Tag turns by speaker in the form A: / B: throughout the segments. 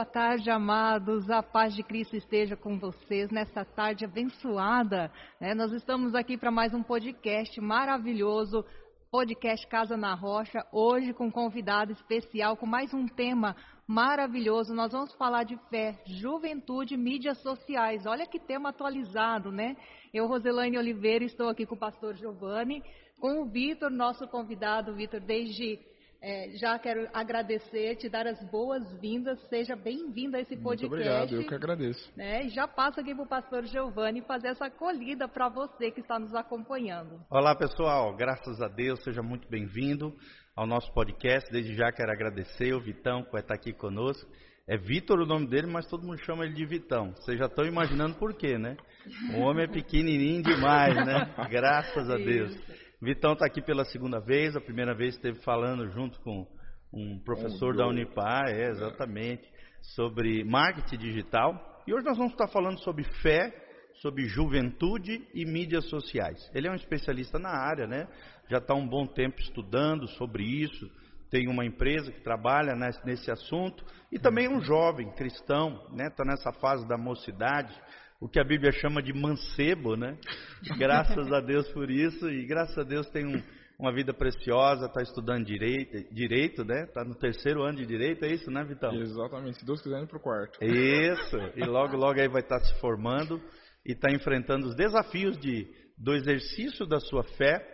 A: Boa tarde, amados. A paz de Cristo esteja com vocês nessa tarde abençoada. Né? Nós estamos aqui para mais um podcast maravilhoso, podcast Casa na Rocha. Hoje com um convidado especial, com mais um tema maravilhoso. Nós vamos falar de fé, juventude, mídias sociais. Olha que tema atualizado, né? Eu, Roselaine Oliveira, estou aqui com o pastor Giovanni, com o Vitor, nosso convidado, Vitor, desde é, já quero agradecer, te dar as boas-vindas. Seja bem-vindo a esse podcast.
B: Muito obrigado, eu que agradeço.
A: Né? E já passo aqui para o pastor Giovanni fazer essa acolhida para você que está nos acompanhando.
C: Olá, pessoal. Graças a Deus, seja muito bem-vindo ao nosso podcast. Desde já quero agradecer o Vitão por estar aqui conosco. É Vitor o nome dele, mas todo mundo chama ele de Vitão. Vocês já estão imaginando por quê, né? O homem é pequenininho demais, né? Graças a Deus. Isso. Vitão está aqui pela segunda vez, a primeira vez esteve falando junto com um professor da Unipar, é, exatamente, sobre marketing digital. E hoje nós vamos estar falando sobre fé, sobre juventude e mídias sociais. Ele é um especialista na área, né? Já está um bom tempo estudando sobre isso. Tem uma empresa que trabalha nesse, assunto e também um jovem cristão, né? Está nessa fase da mocidade o que a Bíblia chama de mancebo, né? Graças a Deus por isso e graças a Deus tem um, uma vida preciosa, está estudando direito, direito, né? Está no terceiro ano de direito, é isso, né, Vitão?
B: Exatamente, se Deus quiser, indo para o quarto.
C: Isso, e logo, logo aí vai estar tá se formando e está enfrentando os desafios de, do exercício da sua fé,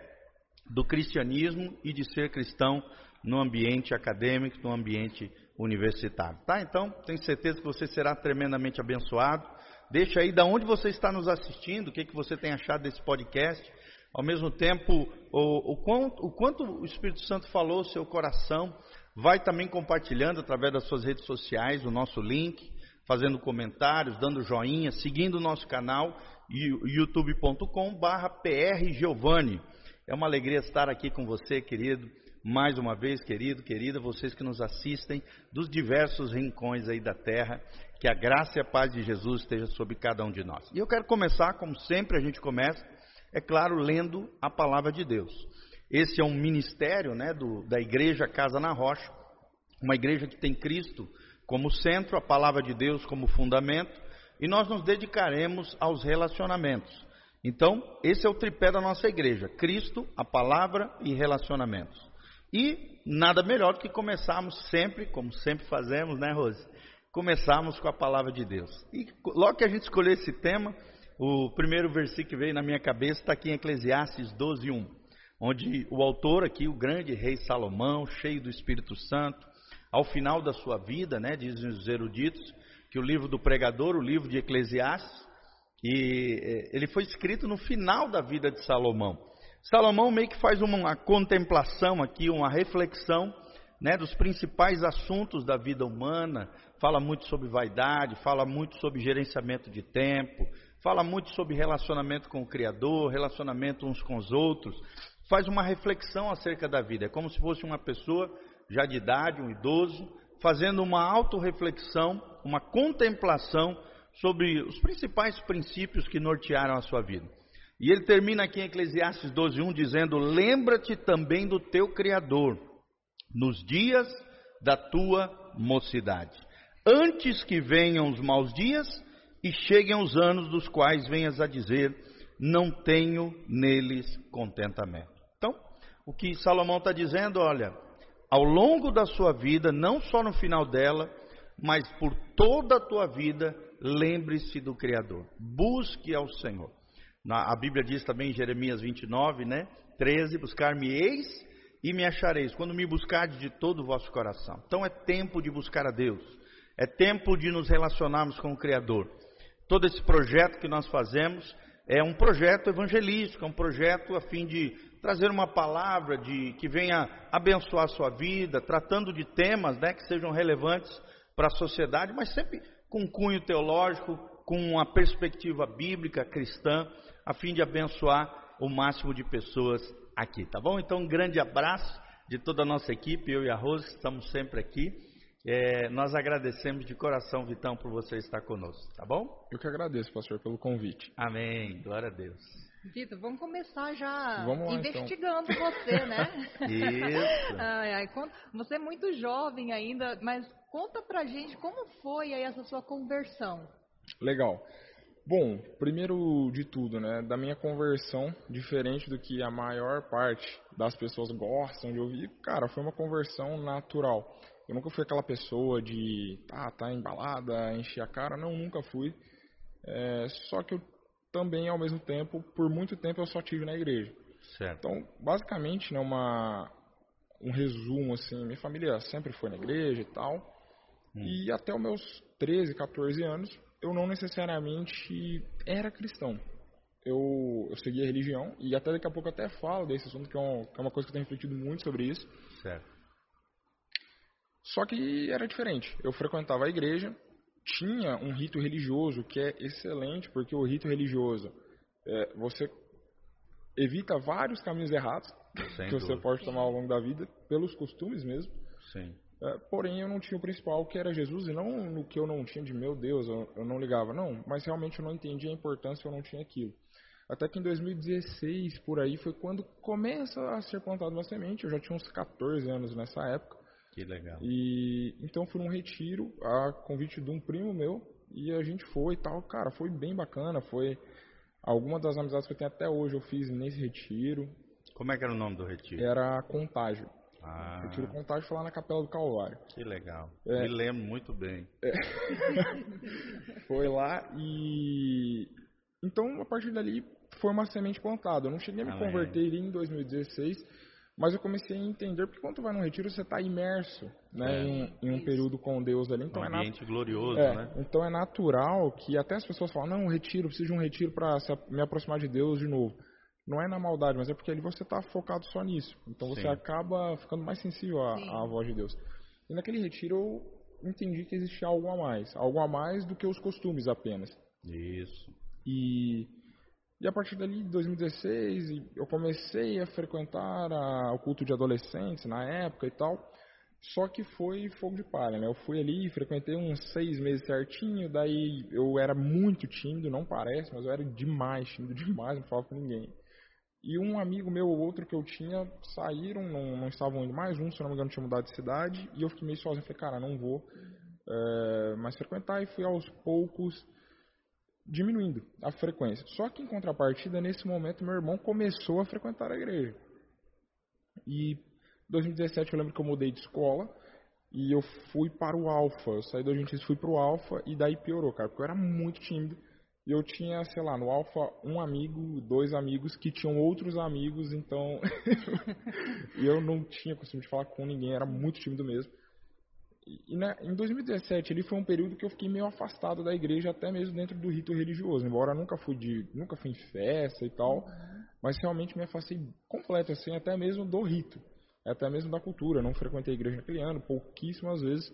C: do cristianismo e de ser cristão no ambiente acadêmico, no ambiente universitário, tá? Então, tenho certeza que você será tremendamente abençoado Deixa aí da onde você está nos assistindo, o que, que você tem achado desse podcast. Ao mesmo tempo, o, o, quanto, o quanto o Espírito Santo falou seu coração. Vai também compartilhando através das suas redes sociais o nosso link, fazendo comentários, dando joinha, seguindo o nosso canal youtube.com barra prgiovanni. É uma alegria estar aqui com você, querido. Mais uma vez, querido, querida, vocês que nos assistem dos diversos rincões aí da terra. Que a graça e a paz de Jesus esteja sobre cada um de nós. E eu quero começar, como sempre a gente começa, é claro, lendo a palavra de Deus. Esse é um ministério né, do, da igreja Casa na Rocha, uma igreja que tem Cristo como centro, a palavra de Deus como fundamento, e nós nos dedicaremos aos relacionamentos. Então, esse é o tripé da nossa igreja: Cristo, a palavra e relacionamentos. E nada melhor do que começarmos sempre, como sempre fazemos, né, Rose? Começarmos com a palavra de Deus. E logo que a gente escolheu esse tema, o primeiro versículo que veio na minha cabeça está aqui em Eclesiastes 12, 1, onde o autor aqui, o grande rei Salomão, cheio do Espírito Santo, ao final da sua vida, né, dizem os eruditos, que o livro do pregador, o livro de Eclesiastes, e é, ele foi escrito no final da vida de Salomão. Salomão meio que faz uma contemplação aqui, uma reflexão né, dos principais assuntos da vida humana, fala muito sobre vaidade, fala muito sobre gerenciamento de tempo, fala muito sobre relacionamento com o Criador, relacionamento uns com os outros, faz uma reflexão acerca da vida. É como se fosse uma pessoa já de idade, um idoso, fazendo uma autorreflexão, uma contemplação sobre os principais princípios que nortearam a sua vida. E ele termina aqui em Eclesiastes 12:1 dizendo: "Lembra-te também do teu Criador nos dias da tua mocidade, antes que venham os maus dias e cheguem os anos dos quais venhas a dizer: não tenho neles contentamento. Então, o que Salomão está dizendo, olha, ao longo da sua vida, não só no final dela, mas por toda a tua vida, lembre-se do Criador, busque ao Senhor. Na, a Bíblia diz também em Jeremias 29, né, 13: Buscar-me-eis e me achareis, quando me buscardes de todo o vosso coração. Então é tempo de buscar a Deus. É tempo de nos relacionarmos com o Criador. Todo esse projeto que nós fazemos é um projeto evangelístico, é um projeto a fim de trazer uma palavra de que venha abençoar a sua vida, tratando de temas né, que sejam relevantes para a sociedade, mas sempre com cunho teológico, com uma perspectiva bíblica cristã, a fim de abençoar o máximo de pessoas aqui, tá bom? Então, um grande abraço de toda a nossa equipe, eu e a Rose, estamos sempre aqui. É, nós agradecemos de coração, Vitão, por você estar conosco, tá bom?
B: Eu que agradeço, pastor, pelo convite.
C: Amém, glória a Deus.
A: Vitor, vamos começar já
B: vamos lá,
A: então. investigando então. você, né?
C: Isso.
A: Ai, ai, você é muito jovem ainda, mas Conta pra gente como foi aí essa sua conversão.
B: Legal. Bom, primeiro de tudo, né, da minha conversão, diferente do que a maior parte das pessoas gostam de ouvir, cara, foi uma conversão natural. Eu nunca fui aquela pessoa de, ah, tá embalada, encher a cara, não, nunca fui. É, só que eu também, ao mesmo tempo, por muito tempo eu só tive na igreja.
C: Certo.
B: Então, basicamente, né, uma, um resumo, assim, minha família sempre foi na igreja e tal. Hum. E até os meus 13, 14 anos, eu não necessariamente era cristão. Eu, eu seguia a religião, e até daqui a pouco eu até falo desse assunto, que é, um, que é uma coisa que eu tenho refletido muito sobre isso.
C: Certo.
B: Só que era diferente. Eu frequentava a igreja, tinha um rito religioso que é excelente, porque o rito religioso, é, você evita vários caminhos errados Sem que dúvida. você pode tomar ao longo da vida, pelos costumes mesmo.
C: Sim.
B: É, porém, eu não tinha o principal, que era Jesus, e não no que eu não tinha de meu Deus, eu, eu não ligava, não, mas realmente eu não entendia a importância, eu não tinha aquilo. Até que em 2016, por aí, foi quando começa a ser plantada uma semente, eu já tinha uns 14 anos nessa época.
C: Que legal.
B: E então fui num retiro, a convite de um primo meu, e a gente foi e tal, cara, foi bem bacana, foi alguma das amizades que eu tenho até hoje eu fiz nesse retiro.
C: Como é que era o nome do retiro?
B: Era Contágio.
C: Ah.
B: Retiro Contágio foi lá na Capela do Calvário.
C: Que legal. É. Me lembro muito bem.
B: É. foi lá e. Então, a partir dali, foi uma semente plantada. Eu não cheguei a me Amém. converter em 2016, mas eu comecei a entender porque quando tu vai num retiro, você está imerso né, é. em, em, um período com Deus ali. Então
C: um
B: é
C: ambiente é glorioso,
B: é,
C: né?
B: Então é natural que até as pessoas falam, não, um retiro, preciso de um retiro para me aproximar de Deus de novo não é na maldade, mas é porque ali você está focado só nisso. Então você Sim. acaba ficando mais sensível à, à, voz de Deus. E naquele retiro eu entendi que existia algo a mais. Algo a mais do que os costumes apenas.
C: Isso.
B: E, e a partir dali, de 2016, eu comecei a frequentar a, o culto de adolescentes na época e tal. Só que foi fogo de palha, né? Eu fui ali, frequentei uns seis meses certinho, daí eu era muito tímido, não parece, mas eu era demais, tímido demais, não falava com ninguém. E um amigo meu ou outro que eu tinha saíram, não, não estavam indo mais, um, se não me engano, tinha mudado de cidade, e eu fiquei meio sozinho, falei, cara, não vou é, mais frequentar, e fui aos poucos diminuindo a frequência. Só que em contrapartida, nesse momento, meu irmão começou a frequentar a igreja. E em 2017 eu lembro que eu mudei de escola, e eu fui para o Alfa, eu saí do Argentina fui para o Alfa, e daí piorou, cara, porque eu era muito tímido, e eu tinha, sei lá, no Alfa um amigo, dois amigos que tinham outros amigos, então eu não tinha costume de falar com ninguém, era muito tímido mesmo. E, né, em 2017 ele foi um período que eu fiquei meio afastado da igreja, até mesmo dentro do rito religioso, embora nunca fui de, nunca fui em festa e tal, mas realmente me afastei completo assim, até mesmo do rito, até mesmo da cultura. não frequentei a igreja naquele ano, pouquíssimas vezes.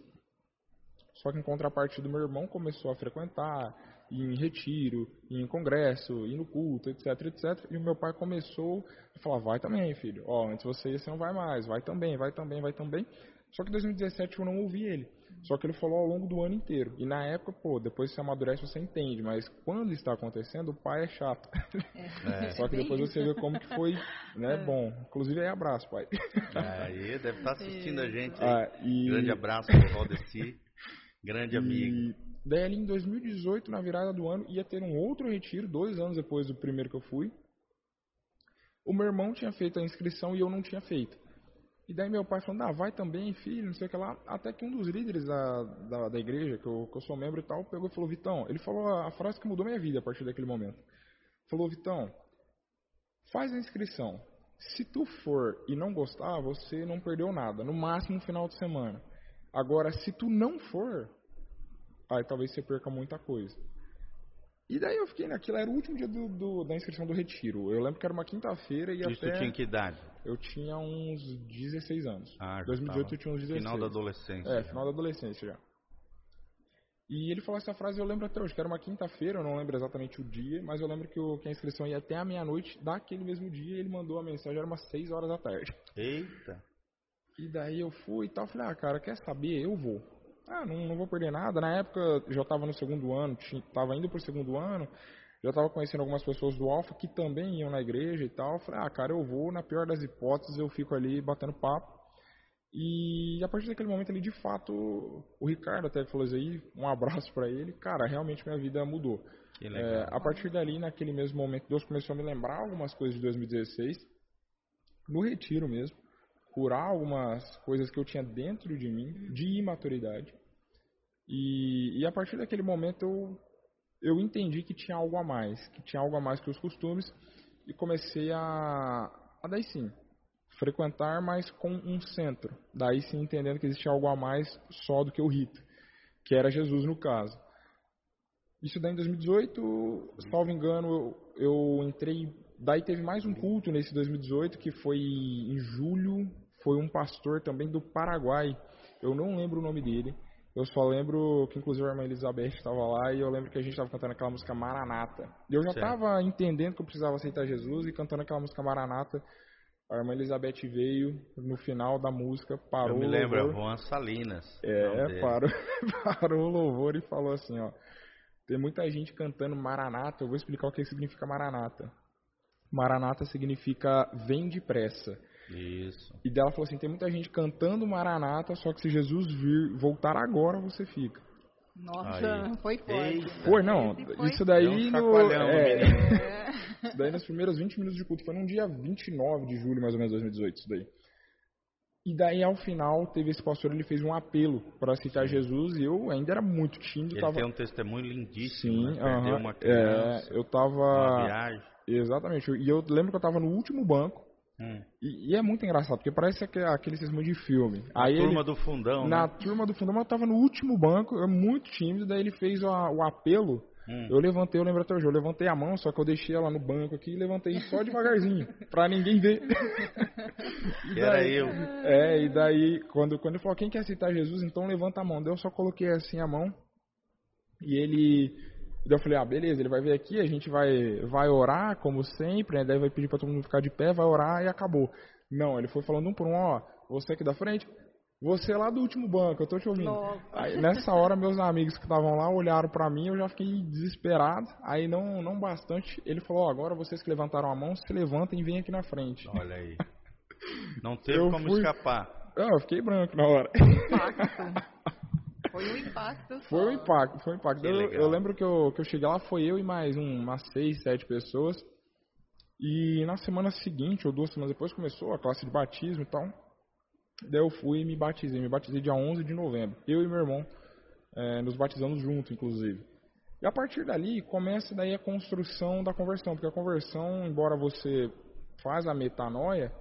B: Só que em contrapartida, meu irmão começou a frequentar, em retiro, ir em congresso, ir no culto, etc, etc. E o meu pai começou a falar, vai também, filho. Ó, antes você ia, você não vai mais. Vai também, vai também, vai também. Só que em 2017 eu não ouvi ele. Só que ele falou ao longo do ano inteiro. E na época, pô, depois você amadurece, você entende. Mas quando está acontecendo, o pai é chato. É. Só que depois você vê como que foi, né, é. bom. Inclusive aí, abraço, pai.
C: Aí, deve estar assistindo a gente. Ah, e... Grande abraço pro Valdeci. Grande amigo.
B: Daí ali em 2018, na virada do ano, ia ter um outro retiro, dois anos depois do primeiro que eu fui. O meu irmão tinha feito a inscrição e eu não tinha feito. E daí meu pai falando, ah, vai também, filho, não sei o que lá. Até que um dos líderes da, da, da igreja, que eu, que eu sou membro e tal, pegou e falou, Vitão, ele falou a, frase que mudou minha vida a partir daquele momento. Falou, Vitão, faz a inscrição. Se tu for e não gostar, você não perdeu nada. No máximo um final de semana. Agora, se tu não for, aí talvez você perca muita coisa. E daí eu fiquei naquilo, era o último dia do, do, da inscrição do retiro. Eu lembro que era uma quinta-feira e
C: Isso
B: até...
C: tinha que idade?
B: Eu tinha uns 16 anos.
C: Ah,
B: 2018 eu tinha uns 16.
C: Final da adolescência.
B: É, final da adolescência já. E ele falou essa frase, eu lembro até hoje, que era uma quinta-feira, eu não lembro exatamente o dia, mas eu lembro que, que a inscrição ia até a meia-noite daquele mesmo dia e ele mandou a mensagem, era umas 6 horas da tarde.
C: Eita!
B: E daí eu fui e tal, falei, ah, cara, quer saber? Eu vou. Ah, não, não vou perder nada. Na época já estava no segundo ano, estava indo para o segundo ano, já estava conhecendo algumas pessoas do Alfa que também iam na igreja e tal. Falei, ah, cara, eu vou, na pior das hipóteses, eu fico ali batendo papo. E a partir daquele momento ali, de fato, o Ricardo até falou isso aí, um abraço para ele, cara, realmente minha vida mudou. É, a partir dali, naquele mesmo momento, Deus começou a me lembrar algumas coisas de 2016, no retiro mesmo, curar algumas coisas que eu tinha dentro de mim, de imaturidade. E, e a partir daquele momento eu, eu entendi que tinha algo a mais, que tinha algo a mais que os costumes, e comecei a, a daí sim, frequentar, mas com um centro. Daí sim entendendo que existia algo a mais só do que o rito, que era Jesus no caso. Isso daí em 2018, salvo engano, eu, eu entrei. Daí teve mais um culto nesse 2018, que foi em julho. Foi um pastor também do Paraguai. Eu não lembro o nome dele. Eu só lembro que inclusive a irmã Elizabeth estava lá e eu lembro que a gente estava cantando aquela música Maranata. E eu já estava entendendo que eu precisava aceitar Jesus e cantando aquela música Maranata. A irmã Elizabeth veio no final da música, parou.
C: Eu me lembro, é Juan Salinas.
B: É, parou, parou o louvor e falou assim, ó. Tem muita gente cantando Maranata. Eu vou explicar o que significa Maranata. Maranata significa vem depressa.
C: Isso.
B: E dela falou assim: tem muita gente cantando Maranata, só que se Jesus vir, voltar agora, você fica.
A: Nossa, Aí. foi forte.
B: Foi, não. Foi... Isso daí um no. É, é. isso daí nos primeiros 20 minutos de culto. Foi num dia 29 de julho, mais ou menos, 2018. Isso daí. E daí, ao final, teve esse pastor, ele fez um apelo para aceitar Jesus e eu ainda era muito tímido.
C: Ele
B: tava...
C: tem um testemunho lindíssimo,
B: Sim,
C: né? Perdeu
B: uh -huh,
C: uma criança,
B: é, eu tava...
C: uma viagem.
B: Exatamente, e eu lembro que eu tava no último banco, hum. e, e, é muito engraçado, porque parece aquele, aquele de filme.
C: Na
B: Aí
C: turma
B: ele,
C: do fundão,
B: Na
C: né?
B: turma do fundão, eu tava no último banco, eu muito tímido, daí ele fez o, o apelo Hum. Eu levantei, eu lembro até hoje, eu levantei a mão, só que eu deixei ela no banco aqui e levantei só devagarzinho, pra ninguém ver.
C: e era eu.
B: É, e daí, quando, quando ele falou, quem quer aceitar Jesus, então levanta a mão. Daí eu só coloquei assim a mão, e ele... Daí eu falei, ah, beleza, ele vai vir aqui, a gente vai, vai orar, como sempre, né? Daí vai pedir pra todo mundo ficar de pé, vai orar e acabou. Não, ele foi falando um por um, ó, você aqui da frente, você lá do último banco, eu tô te ouvindo. Aí, nessa hora, meus amigos que estavam lá olharam para mim, eu já fiquei desesperado. Aí, não, não bastante, ele falou: oh, agora vocês que levantaram a mão, se levantem e vêm aqui na frente.
C: Olha aí. Não teve eu como fui... escapar.
B: Não, eu fiquei branco na hora.
A: Foi um impacto. Só.
B: Foi um impacto, foi um impacto. Eu, eu, lembro que eu, que eu cheguei lá, foi eu e mais um, umas seis, sete pessoas. E na semana seguinte, ou duas semanas depois, começou a classe de batismo e tal. Daí eu fui e me batizei. Me batizei dia 11 de novembro. Eu e meu irmão é, nos batizamos juntos, inclusive. E a partir dali começa daí a construção da conversão, porque a conversão, embora você faz a metanoia,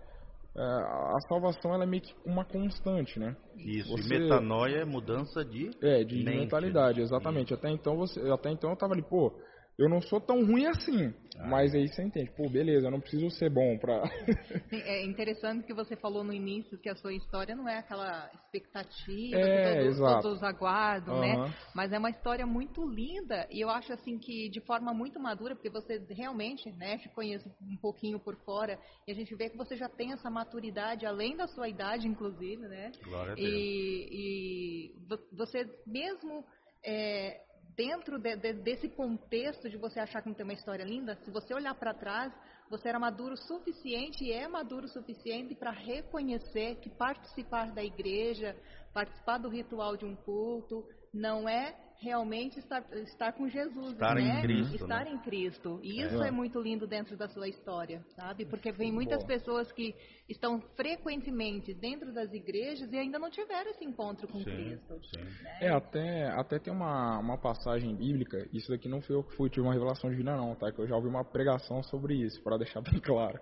B: a salvação ela é meio que uma constante, né?
C: Isso. Você, e metanoia é mudança de
B: é de mente, mentalidade, né? exatamente. Até então você, até então eu tava ali, pô, eu não sou tão ruim assim. Ah, mas aí você entende, pô, beleza, eu não preciso ser bom pra.
A: é interessante que você falou no início que a sua história não é aquela expectativa
B: é,
A: que
B: todos,
A: todos aguardam, uhum. né? Mas é uma história muito linda e eu acho assim que de forma muito madura, porque você realmente, né, te conhece um pouquinho por fora e a gente vê que você já tem essa maturidade além da sua idade, inclusive, né?
C: Glória a Deus.
A: E, e você mesmo é, dentro de, de, desse contexto de você achar que não tem uma história linda, se você olhar para trás, você era maduro o suficiente e é maduro o suficiente para reconhecer que participar da igreja, participar do ritual de um culto, não é realmente estar, estar com Jesus,
C: estar
A: né?
C: Em Cristo,
A: estar
C: né?
A: em Cristo. E isso é. é. muito lindo dentro da sua história, sabe? Porque vem muitas Boa. pessoas que estão frequentemente dentro das igrejas e ainda não tiveram esse encontro com
C: sim,
A: Cristo.
C: Sim.
A: Né?
B: É, até, até tem uma, uma passagem bíblica, isso daqui não foi eu que fui, tive uma revelação divina não, tá? Que eu já ouvi uma pregação sobre isso, para deixar bem claro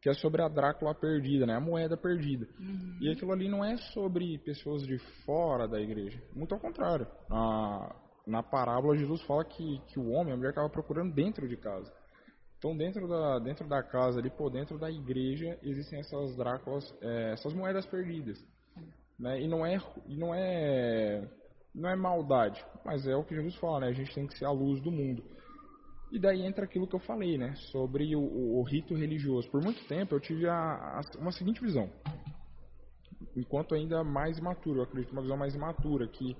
B: que é sobre a Drácula perdida, né? A moeda perdida.
A: Uhum.
B: E aquilo ali não é sobre pessoas de fora da igreja. Muito ao contrário. A, na parábola, Jesus fala que, que o homem, a mulher, estava procurando dentro de casa. Então, dentro da, dentro da casa, ali, por dentro da igreja, existem essas Dráculas, é, essas moedas perdidas. Né? E não é, e não é, não é maldade, mas é o que Jesus fala, né? A gente tem que ser a luz do mundo. E daí entra aquilo que eu falei, né? Sobre o, o, o rito religioso. Por muito tempo eu tive a, a, uma seguinte visão. Enquanto ainda mais imaturo, eu acredito uma visão mais imatura, que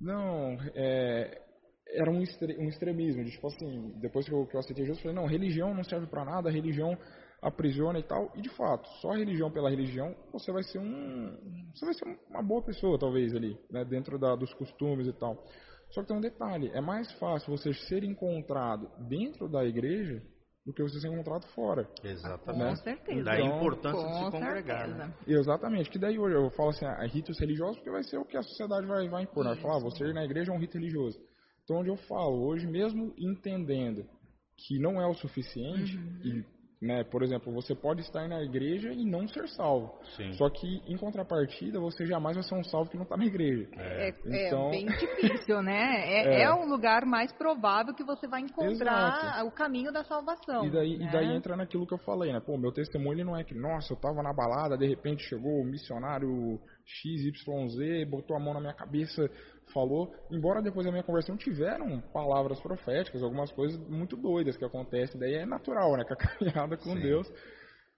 B: não, é, era um, extre, um extremismo, de, tipo assim, depois que eu, que eu aceitei Jesus, eu falei, não, religião não serve para nada, religião aprisiona e tal. E de fato, só religião pela religião, você vai ser um, você vai ser uma boa pessoa talvez ali, né, dentro da, dos costumes e tal. Só que tem um detalhe, é mais fácil você ser encontrado dentro da igreja do que você ser encontrado fora.
C: Exatamente.
A: Com certeza.
C: Daí a importância de se congregar. Né?
B: Exatamente, que daí hoje eu falo assim, ah, ritos religiosos, porque vai ser o que a sociedade vai, vai impor. Né? Vai falar, ah, você ir na igreja é um rito religioso. Então, onde eu falo, hoje mesmo entendendo que não é o suficiente, e, né, por exemplo, você pode estar na igreja e não ser salvo.
C: Sim.
B: Só que, em contrapartida, você jamais vai ser um salvo que não está na igreja.
A: É,
B: Então-
A: é bem difícil, né? É,
B: É.
A: é um lugar mais provável que você vai encontrar
B: Exato.
A: o caminho da salvação.
B: E daí,
A: né?
B: e daí entra naquilo que eu falei, né? Pô, meu testemunho ele não é que, nossa, eu tava na balada, de repente chegou o missionário XYZ, botou a mão na minha cabeça, falou. Embora depois da minha conversão tiveram palavras proféticas, algumas coisas muito doidas que acontecem, daí é natural, né? Com a caminhada com
C: Sim.
B: Deus.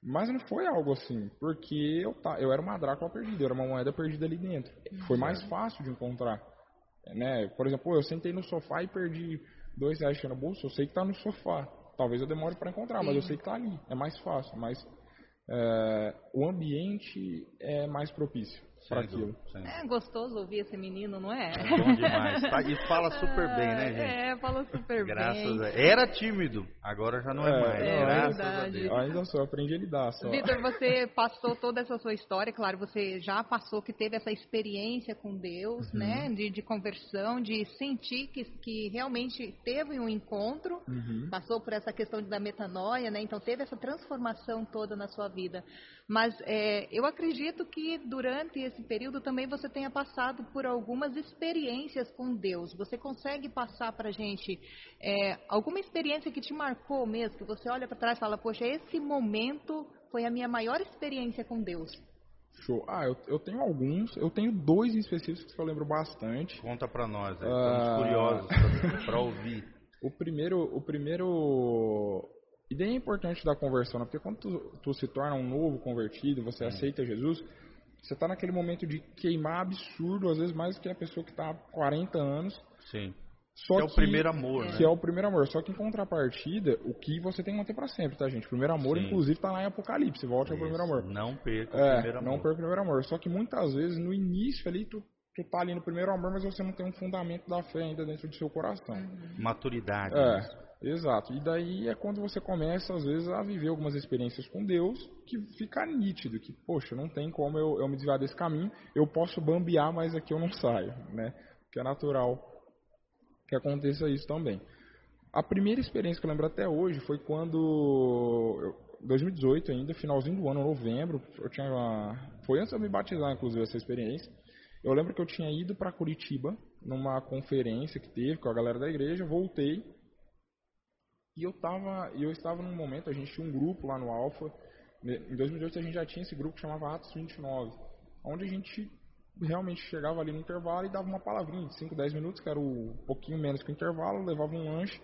B: Mas não foi algo assim, porque eu, ta, eu era uma Drácula perdida, eu era uma moeda perdida ali dentro. Foi mais fácil de encontrar. Né? Por exemplo, eu sentei no sofá e perdi dois reais no bolso, eu sei que tá no sofá. Talvez eu demore para encontrar, mas eu sei que tá ali. É mais fácil, mas é, o ambiente é mais propício para aquilo.
A: É gostoso ouvir esse menino, não é?
C: É bom demais. Tá- E fala super bem, né, gente?
A: É, fala super
C: Graças
A: bem.
C: a... Era tímido, agora já não é,
B: É,
C: mais.
A: é
C: Graças
A: verdade.
C: a Deus.
B: Ainda só, aprendi a lidar só.
A: Vitor, você passou toda essa sua história, claro, você já passou que teve essa experiência com Deus,
B: Uhum.
A: né? De, de conversão, de sentir que, que realmente teve um encontro,
B: Uhum.
A: passou por essa questão da metanoia, né? Então teve essa transformação toda na sua vida. Mas é, eu acredito que durante esse período também você tenha passado por algumas experiências com Deus. Você consegue passar para gente é, alguma experiência que te marcou mesmo, que você olha para trás e fala, poxa, esse momento foi a minha maior experiência com Deus.
B: Show. Ah, eu, eu tenho alguns, eu tenho dois em específicos que eu lembro bastante.
C: Conta pra nós, aí,
B: Ah.
C: estamos curiosos pra, pra ouvir.
B: O primeiro, o primeiro ideia importante da conversão, né? porque quando tu, tu se torna um novo convertido, você aceita Jesus, você está naquele momento de queimar absurdo, às vezes mais do que a pessoa que está há 40 anos.
C: Sim.
B: Só
C: Que é o primeiro amor,
B: que
C: né?
B: é o primeiro amor. Só que em contrapartida, o que você tem que manter para sempre, tá, gente? O primeiro amor,
C: Sim.
B: inclusive, está lá em Apocalipse. Volte ao primeiro
C: Isso,
B: amor.
C: Não perca o
B: É,
C: primeiro amor.
B: não perca o primeiro amor. Só que muitas vezes, no início ali, tu, tu tá ali no primeiro amor, mas você não tem um fundamento da fé ainda dentro do seu coração.
C: Maturidade.
B: É, exato. E daí é quando você começa, às vezes, a viver algumas experiências com Deus que fica nítido, que, poxa, não tem como eu, eu me desviar desse caminho, eu posso bambear, mas aqui eu não saio, né? Que é natural que aconteça isso também. A primeira experiência que eu lembro até hoje foi quando, eu, 2018 ainda, finalzinho do ano, novembro, eu tinha, foi antes de eu me batizar, inclusive, essa experiência. Eu lembro que eu tinha ido para Curitiba numa conferência que teve com a galera da igreja, voltei e eu tava, eu estava num momento, a gente tinha um grupo lá no Alfa. Em 2018 a gente já tinha esse grupo que chamava Atos 29, onde a gente realmente chegava ali no intervalo e dava uma palavrinha de 5, 10 minutos, que era um pouquinho menos que o intervalo, levava um lanche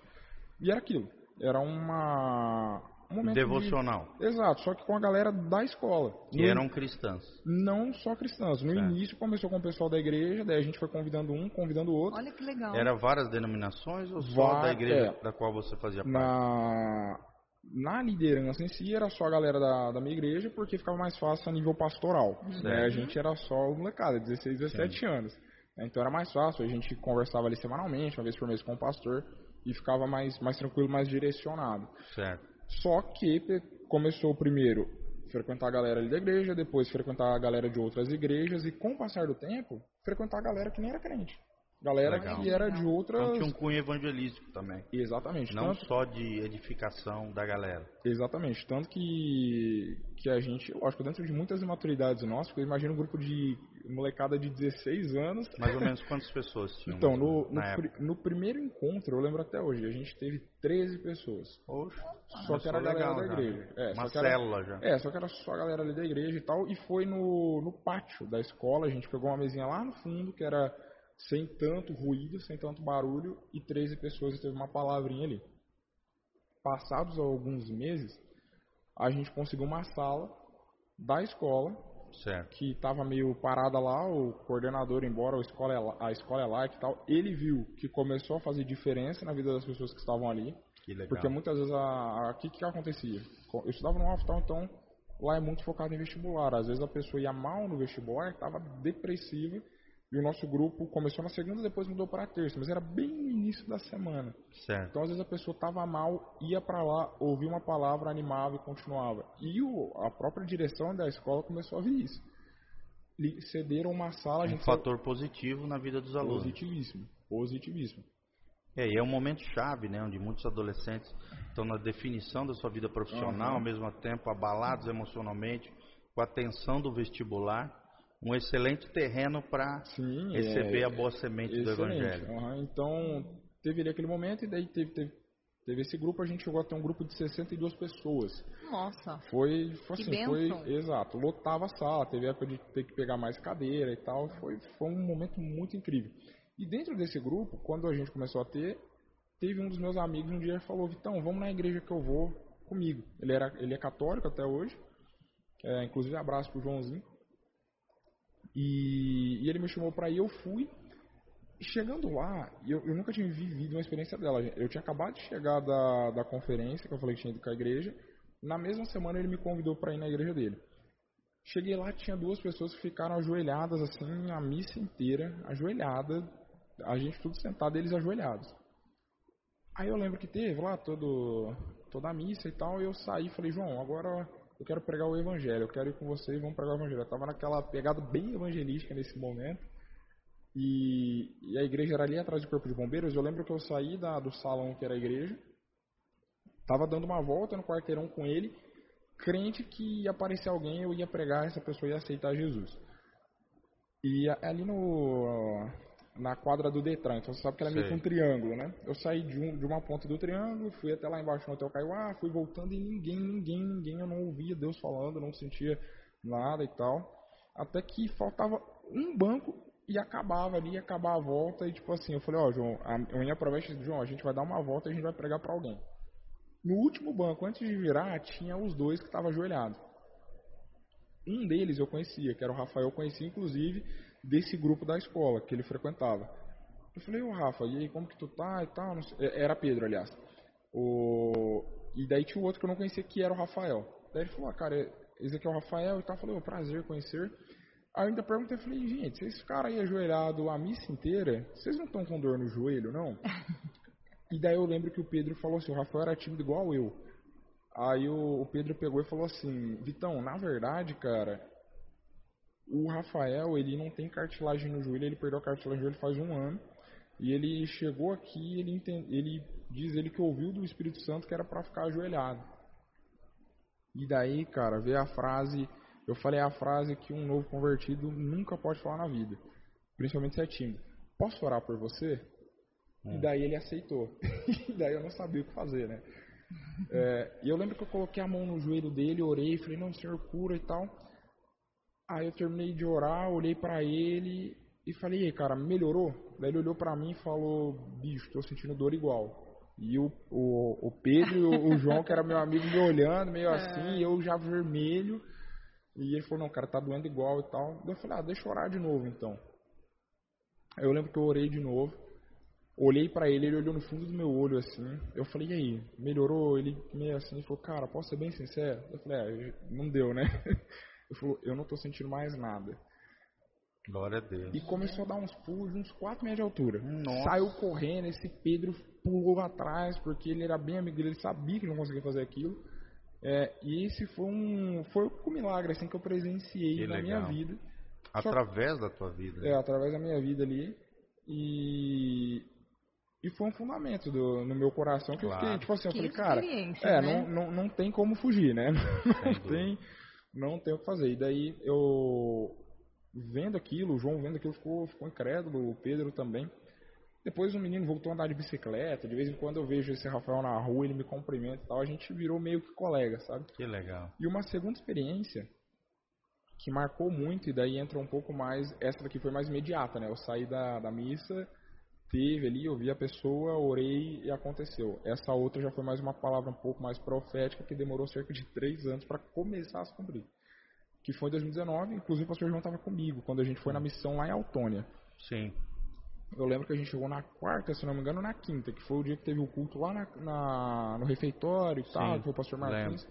B: e era aquilo. Era uma um momento de-
C: Devocional.
B: Exato, só que com a galera da escola.
C: Que
B: No-
C: eram cristãs.
B: não só cristãs. No
C: Certo.
B: início começou com o pessoal da igreja, daí a gente foi convidando um, convidando o outro.
A: Olha que legal.
C: Era várias denominações ou só da igreja
B: é.
C: da qual você fazia parte?
B: Na, na liderança em si era só a galera da, da minha igreja, porque ficava mais fácil a nível pastoral. Né? A gente era só o molecada, 16, 17 anos. Então era mais fácil, a gente conversava ali semanalmente, uma vez por mês com o pastor, e ficava mais, mais tranquilo, mais direcionado.
C: Certo.
B: Só que começou primeiro frequentar a galera ali da igreja, depois frequentar a galera de outras igrejas, e com o passar do tempo, frequentar a galera que nem era crente. Galera
C: Legal.
B: que era de outras.
C: Então tinha um cunho evangelístico também.
B: Exatamente.
C: Não
B: tanto,
C: só de edificação da galera.
B: Exatamente. Tanto que, que a gente, lógico, dentro de muitas imaturidades nossas, porque eu imagino um grupo de molecada de 16 anos.
C: Mais ou menos quantas pessoas tinham?
B: Então, no, no,
C: época?
B: no primeiro encontro, eu lembro até hoje, a gente teve 13 pessoas.
C: Poxa,
B: Só que era a galera
C: legal
B: da igreja.
C: né?
B: É,
C: Uma
B: só que era-
C: célula já.
B: É, só que era só a galera ali da igreja e tal. E foi no, no pátio da escola. A gente pegou uma mesinha lá no fundo, que era sem tanto ruído, sem tanto barulho, e 13 pessoas teve uma palavrinha ali. Passados alguns meses, a gente conseguiu uma sala da escola
C: Certo.
B: que estava meio parada lá, o coordenador, embora a escola, é lá- a escola é e tal, ele viu que começou a fazer diferença na vida das pessoas que estavam ali,
C: Que legal.
B: porque muitas vezes a que que acontecia? Eu estudava no hospital, então lá é muito focado em vestibular. Às vezes a pessoa ia mal no vestibular, estava depressiva, e o nosso grupo começou na segunda, depois mudou para a terça, mas era bem no início da semana.
C: Certo.
B: Então, às vezes, a pessoa estava mal, ia para lá, ouvia uma palavra, animava e continuava. E o, a própria direção da escola começou a ver isso. Cederam uma sala, a
C: Um
B: gente
C: fator positivo na vida dos alunos.
B: positivíssimo, positivíssimo.
C: É, e é um momento chave, né, onde muitos adolescentes estão na definição da sua vida profissional,
B: Aham.
C: ao mesmo tempo abalados emocionalmente, com a tensão do vestibular, um excelente terreno para
B: Sim,
C: receber
B: é-
C: a boa semente do evangelho.
B: Aham, Então, teve ali aquele momento e daí teve, teve, teve esse grupo, a gente chegou a ter um grupo de 62 pessoas.
A: Nossa.
B: Foi, foi
A: Que
B: assim, foi exato, lotava a sala, teve época de ter que pegar mais cadeira e tal, foi, foi um momento muito incrível. E dentro desse grupo, quando a gente começou a ter, teve um dos meus amigos um dia falou, Vitão, vamos na igreja que eu vou comigo. Ele, era, ele é católico até hoje, é, inclusive abraço pro Joãozinho. E, e ele me chamou pra ir, eu fui. Chegando lá, eu, eu nunca tinha vivido uma experiência dela. Eu tinha acabado de chegar da, da conferência, que eu falei que tinha ido com a igreja. Na mesma semana ele me convidou para ir na igreja dele. Cheguei lá, tinha duas pessoas que ficaram ajoelhadas assim, a missa inteira, ajoelhada, a gente tudo sentado, eles ajoelhados. Aí eu lembro que teve lá todo, toda a missa e tal, e eu saí e falei, João, agora eu quero pregar o evangelho, eu quero ir com você e vamos pregar o evangelho. Eu tava naquela pegada bem evangelística nesse momento. E, e a igreja era ali atrás do corpo de bombeiros. Eu lembro que eu saí da, do salão que era a igreja, tava dando uma volta no quarteirão com ele, crente que ia aparecer alguém, eu ia pregar, essa pessoa ia aceitar Jesus. E ali no na quadra do Detran, então você sabe que ela é meio que um triângulo, né? Eu saí de, um, de uma ponta do triângulo, fui até lá embaixo no Hotel Caiuá, fui voltando e ninguém, ninguém, ninguém, eu não ouvia Deus falando, não sentia nada e tal. Até que faltava um banco e acabava ali, ia acabar a volta e tipo assim, eu falei, ó, João, a, a minha promessa é, João, a gente vai dar uma volta e a gente vai pregar pra alguém. No último banco, antes de virar, tinha os dois que estavam ajoelhados. Um deles eu conhecia, que era o Rafael, eu conhecia inclusive desse grupo da escola que ele frequentava. Eu falei, ô Rafa, e aí, como que tu tá e tal? É, Era Pedro, aliás. O... E daí tinha o outro que eu não conhecia, que era o Rafael. Daí ele falou, ah, cara, esse aqui é o Rafael e tal. Eu falei, ô, prazer conhecer. Aí eu ainda perguntei, falei, gente, vocês ficaram aí ajoelhados a missa inteira, vocês não estão com dor no joelho, não? E daí eu lembro que o Pedro falou assim, o Rafael era tímido igual eu. Aí o Pedro pegou e falou assim, Vitão, na verdade, cara, o Rafael, ele não tem cartilagem no joelho, ele perdeu a cartilagem no joelho faz um ano. E ele chegou aqui, ele, enten- ele diz ele que ouviu do Espírito Santo que era pra ficar ajoelhado. E daí, cara, veio a frase, eu falei a frase que um novo convertido nunca pode falar na vida, principalmente se é tímido. Posso orar por você? E daí ele aceitou. e daí eu não sabia o que fazer, né? É, e eu lembro que eu coloquei a mão no joelho dele, orei, falei, não, senhor, cura e tal. Aí eu terminei de orar, olhei pra ele e falei, e aí, cara, melhorou? Daí ele olhou pra mim e falou, bicho, tô sentindo dor igual. E o, o, o Pedro e o, o João, que era meu amigo, me olhando, meio assim, e eu já vermelho. E ele falou, não, cara, tá doendo igual e tal. Daí eu falei, ah, deixa eu orar de novo então. Aí eu lembro que eu orei de novo. Olhei pra ele, ele olhou no fundo do meu olho assim. Eu falei, e aí, melhorou? Ele meio assim, ele falou, cara, posso ser bem sincero? Eu falei, é, não deu, né? Ele falou, eu não tô sentindo mais nada.
C: Glória a Deus.
B: E começou a dar uns pulos de uns 4 metros de altura.
C: Nossa.
B: Saiu correndo, esse Pedro pulou atrás, porque ele era bem amigo dele, ele sabia que não conseguia fazer aquilo. É, e esse foi um foi um milagre assim que eu presenciei
C: Que
B: na
C: legal.
B: minha vida.
C: Através da tua vida.
B: É, através da minha vida ali. E. E foi um fundamento do, no meu coração que eu
C: Claro.
B: fiquei, tipo assim, eu
A: Que
B: falei, cara, é,
A: né?
B: não, não, não tem como fugir, né? Não tem, não tem o que fazer. E daí eu vendo aquilo, o João vendo aquilo ficou, ficou incrédulo, o Pedro também. Depois o menino voltou a andar de bicicleta, de vez em quando eu vejo esse Rafael na rua, ele me cumprimenta e tal, a gente virou meio que colega, sabe?
C: Que legal.
B: E uma segunda experiência que marcou muito, e daí entra um pouco mais, essa daqui foi mais imediata, né? Eu saí da, da missa, teve ali, eu vi a pessoa, orei e aconteceu. Essa outra já foi mais uma palavra um pouco mais profética, que demorou cerca de três anos para começar a se cumprir. que foi em 2019, inclusive o pastor João estava comigo, quando a gente foi na missão lá em Autônia.
C: Sim.
B: Eu lembro que a gente chegou na quarta, se não me engano, na quinta, que foi o dia que teve o culto lá na, na- no refeitório e tal,
C: Sim,
B: que foi o pastor Martins.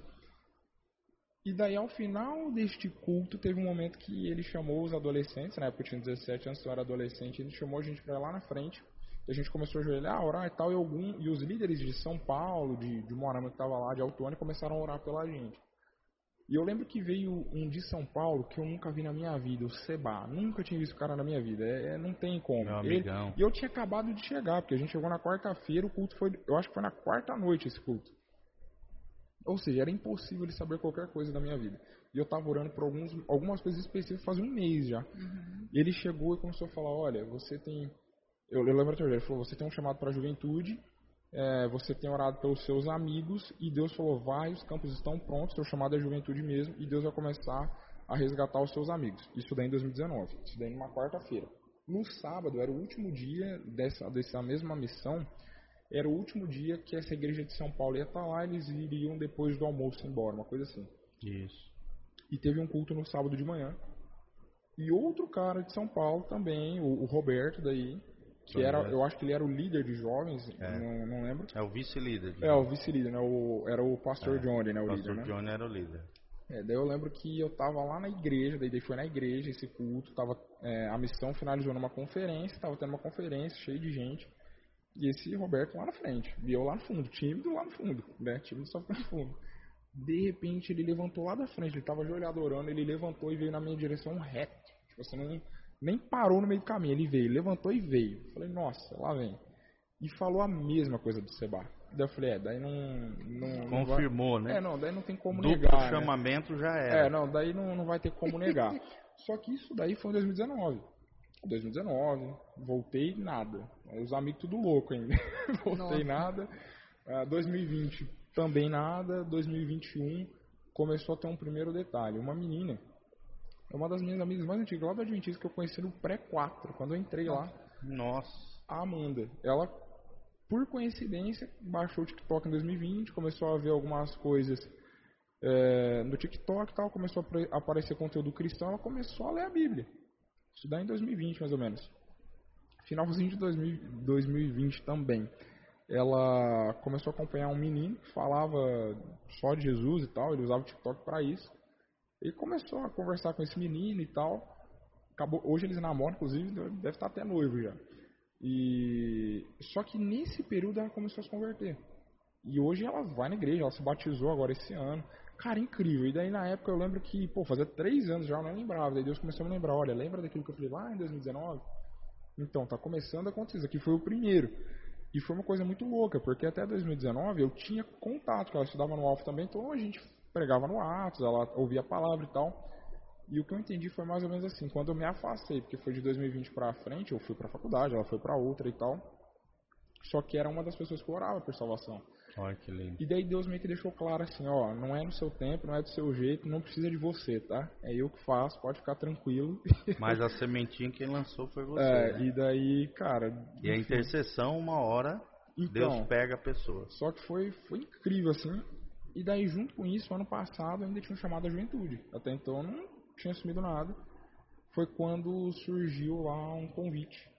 B: E daí, ao final deste culto, teve um momento que ele chamou os adolescentes, na época eu tinha 17 anos, então eu era adolescente, ele chamou a gente para lá na frente, a gente começou a ajoelhar, orar e tal, e, algum, e os líderes de São Paulo, de, de Moarama que estava lá, de Autônia, começaram a orar pela gente. E eu lembro que veio um de São Paulo que eu nunca vi na minha vida, o Seba. Nunca tinha visto o cara na minha vida. É, é- não tem como.
C: Meu
B: Ele-
C: amigão.
B: e eu tinha acabado de chegar, porque a gente chegou na quarta-feira, o culto foi. Eu acho que foi na quarta noite esse culto. Ou seja, era impossível ele saber qualquer coisa da minha vida. E eu tava orando por alguns, algumas coisas específicas faz um mês já. E ele chegou e começou a falar, olha, você tem. Eu, eu lembro até hoje, ele falou, você tem um chamado para a juventude, é, você tem orado pelos seus amigos, e Deus falou, vai, os campos estão prontos, seu chamado é juventude mesmo, e Deus vai começar a resgatar os seus amigos. Isso daí em 2019, isso daí numa quarta-feira. No sábado, era o último dia dessa, dessa mesma missão, era o último dia que essa igreja de São Paulo ia estar lá, eles iriam depois do almoço embora, uma coisa assim.
C: Isso.
B: E teve um culto no sábado de manhã. E outro cara de São Paulo também, o, o Roberto daí, que era, eu acho que ele era o líder de jovens,
C: É.
B: não, não lembro.
C: É o vice-líder.
B: É, o vice-líder, né? O, era o pastor
C: É,
B: Johnny, né? O
C: O
B: líder,
C: pastor
B: né?
C: John era o líder.
B: É, daí eu lembro que eu tava lá na igreja, daí, daí foi na igreja esse culto, tava, é, a missão finalizou numa conferência, tava tendo uma conferência cheia de gente, e esse Roberto lá na frente, e eu lá no fundo, tímido lá no fundo, né, tímido só no fundo. De repente ele levantou lá da frente, ele tava ajoelhado orando, ele levantou e veio na minha direção reto, tipo assim, não, nem parou no meio do caminho, ele veio, levantou e veio. Falei, nossa, lá vem. E falou a mesma coisa do Seba. Daí eu falei, é, daí não... não não vai-
C: Confirmou, né?
B: É, não, daí não tem como
C: Duplo
B: negar, né?
C: chamamento já
B: É,
C: era.
B: não, daí não, não vai ter como negar. Só que isso daí foi em 2019. 2019, voltei nada. Os amigos tudo louco ainda. voltei
A: Nossa.
B: nada. Ah, 2020 também nada. 2021 começou a ter um primeiro detalhe. Uma menina, é uma das minhas amigas mais antigas lá do Adventista que eu conheci no pré-4, quando eu entrei lá
C: Nossa.
B: a Amanda. Ela, por coincidência, baixou o TikTok em 2020, começou a ver algumas coisas é, no TikTok e tal, começou a apare- aparecer conteúdo cristão, ela começou a ler a Bíblia. Isso daí em 2020, mais ou menos. Finalzinho de 2000 2020 também. Ela começou a acompanhar um menino que falava só de Jesus e tal, ele usava o TikTok para isso. E começou a conversar com esse menino e tal. Acabou, hoje eles namoram, inclusive, deve estar até noivo já. E só que nesse período ela começou a se converter. E hoje ela vai na igreja, ela se batizou agora esse ano. Cara, incrível. E daí na época eu lembro que, pô, fazia três anos já eu não lembrava. Daí Deus começou a me lembrar, olha, lembra daquilo que eu falei lá em 2019? Então, tá começando a acontecer. Isso aqui foi o primeiro. E foi uma coisa muito louca, porque até 2019 eu tinha contato, que ela estudava no Alfa também, então a gente pregava no Atos, ela ouvia a palavra e tal. E o que eu entendi foi mais ou menos assim, quando eu me afastei, porque foi de 2020 pra frente, eu fui pra faculdade, ela foi pra outra e tal. Só que era uma das pessoas que orava por salvação.
C: Olha que lindo.
B: E daí Deus meio que deixou claro assim, ó, não é no seu tempo, não é do seu jeito, não precisa de você, tá? É eu que faço, pode ficar tranquilo.
C: Mas a sementinha quem lançou foi você.
B: É,
C: né?
B: e daí, cara.
C: E a intercessão, uma hora,
B: Então,
C: Deus pega a pessoa.
B: Só que foi, foi incrível, assim. E daí, junto com isso, ano passado, eu ainda tinha um chamado à juventude. Até então, eu não tinha assumido nada. Foi quando surgiu lá um convite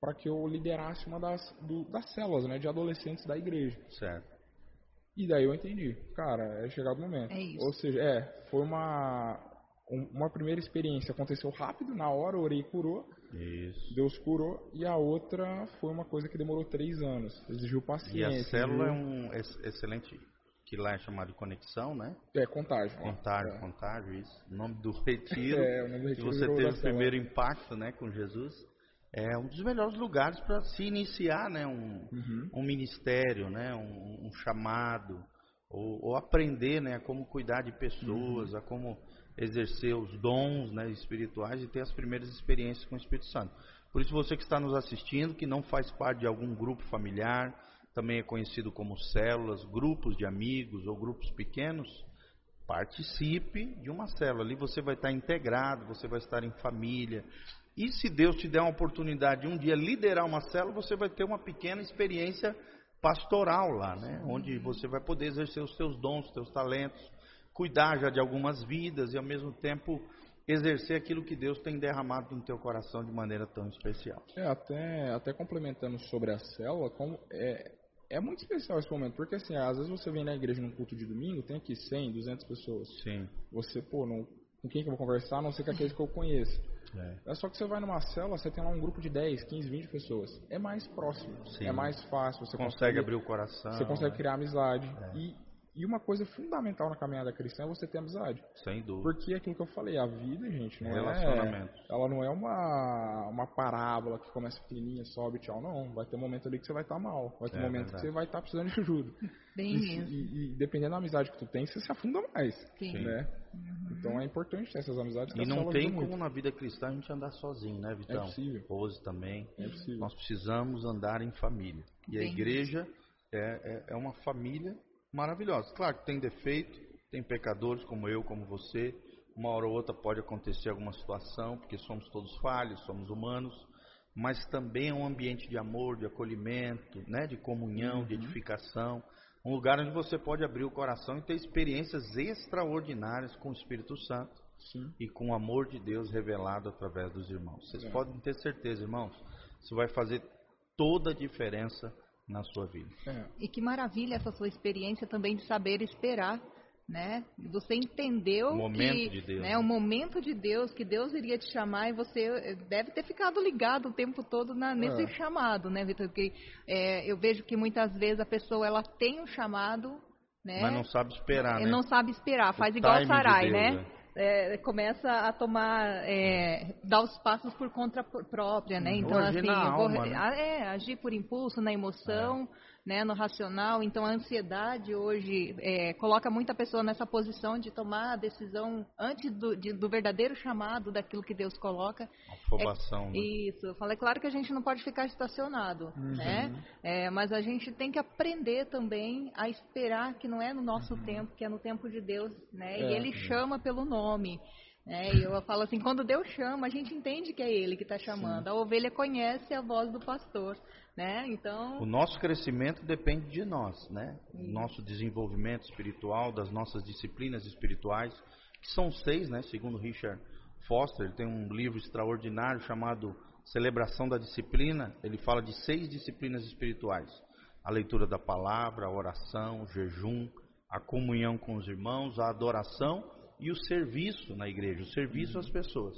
B: para que eu liderasse uma das, do- das células né, de adolescentes da igreja.
C: Certo.
B: E daí eu entendi, cara, é chegado o momento.
A: É isso.
B: Ou seja, é, foi uma, um- uma primeira experiência, aconteceu rápido, na hora, eu orei e curou,
C: Isso.
B: Deus curou, e a outra foi uma coisa que demorou três anos, exigiu
C: E
B: paciência.
C: a célula é
B: exigiu-
C: um ex- excelente, que lá é chamado de conexão, né?
B: É, contágio.
C: Contágio,
B: É.
C: contágio, isso. O nome do retiro.
B: É, o nome do
C: que
B: retiro
C: você
B: virou
C: teve o primeiro impacto, né, com Jesus. É um dos melhores lugares para se iniciar, né, um,
B: Uhum.
C: um ministério, né, um, um chamado, ou, ou aprender, né, a como cuidar de pessoas,
B: Uhum.
C: a como exercer os dons, né, espirituais e ter as primeiras experiências com o Espírito Santo. Por isso você que está nos assistindo, que não faz parte de algum grupo familiar, também é conhecido como células, grupos de amigos ou grupos pequenos, participe de uma célula. Ali você vai estar integrado, você vai estar em família. E se Deus te der uma oportunidade de um dia liderar uma célula, você vai ter uma pequena experiência pastoral lá, né? Onde você vai poder exercer os seus dons, os seus talentos, cuidar já de algumas vidas e ao mesmo tempo exercer aquilo que Deus tem derramado no teu coração de maneira tão especial.
B: É, até, até complementando sobre a célula, como é, é muito especial esse momento, porque assim, às vezes você vem na igreja num culto de domingo, tem aqui 100, 200 pessoas.
C: Sim.
B: Você, pô, não, com quem que eu vou conversar, a não ser com aqueles que eu conheço. É. é. só que você vai numa célula, você tem lá um grupo de 10, 15, 20 pessoas. É mais próximo,
C: Sim.
B: é mais fácil. Você
C: consegue, abrir o coração.
B: Você consegue criar amizade. É. E e uma coisa fundamental na caminhada cristã é você ter amizade.
C: Sem dúvida.
B: Porque é aquilo que eu falei, a vida, gente, não é. Ela não é uma, uma parábola que começa pequenininha, sobe, tchau. Não. Vai ter um momento ali que você vai estar tá mal. Vai ter é, um momento verdade. que você vai estar tá precisando de ajuda.
A: Bem
B: e, e, e, dependendo da amizade que tu tem, você se afunda mais. Sim. Né? Uhum. Então é importante ter essas amizades.
C: E não tem como na vida cristã a gente andar sozinho, né, Vitão?
B: É possível.
C: Pose também.
B: É possível.
C: Nós precisamos andar em família. E Bem a igreja é, é, é uma família maravilhosa. Claro que tem defeito, tem pecadores como eu, como você. Uma hora ou outra pode acontecer alguma situação, porque somos todos falhos, somos humanos. Mas também é um ambiente de amor, de acolhimento, né, de comunhão, uhum. de edificação. Um lugar onde você pode abrir o coração e ter experiências extraordinárias com o Espírito Santo
B: Sim.
C: e com o amor de Deus revelado através dos irmãos. Vocês é. podem ter certeza, irmãos, isso vai fazer toda a diferença na sua vida.
A: É. E que maravilha essa sua experiência também de saber esperar, né? Você entendeu
C: o momento que, de Deus,
A: né, o momento de Deus que Deus iria te chamar e você eh, deve ter ficado ligado o tempo todo na, nesse é. chamado, né, Vitor? Porque é, eu vejo que muitas vezes a pessoa ela tem um chamado, né?
C: Mas não sabe esperar, né?
A: Não sabe esperar, faz o igual o Sarai, de né? É começa a tomar, é, dar os passos por conta própria, né?
C: Então, assim,
A: vou,
C: né?
A: é, agir por impulso, na emoção, é né, no racional. Então, a ansiedade hoje é, coloca muita pessoa nessa posição de tomar a decisão antes do, de, do verdadeiro chamado daquilo que Deus coloca.
C: Afobação. É, né?
A: Isso. Eu falei, claro que a gente não pode ficar estacionado, uhum. né? É, mas a gente tem que aprender também a esperar que não é no nosso uhum. tempo, que é no tempo de Deus, né? e é, Ele chama pelo nome. É, e eu falo assim, quando Deus chama, a gente entende que é Ele que está chamando. Sim. A ovelha conhece a voz do pastor. Né? Então...
C: O nosso crescimento depende de nós, né? O nosso desenvolvimento espiritual, das nossas disciplinas espirituais, que são seis, né? Segundo Richard Foster, ele tem um livro extraordinário chamado Celebração da Disciplina. Ele fala de seis disciplinas espirituais: a leitura da palavra, a oração, o jejum, a comunhão com os irmãos, a adoração e o serviço na igreja, o serviço às pessoas.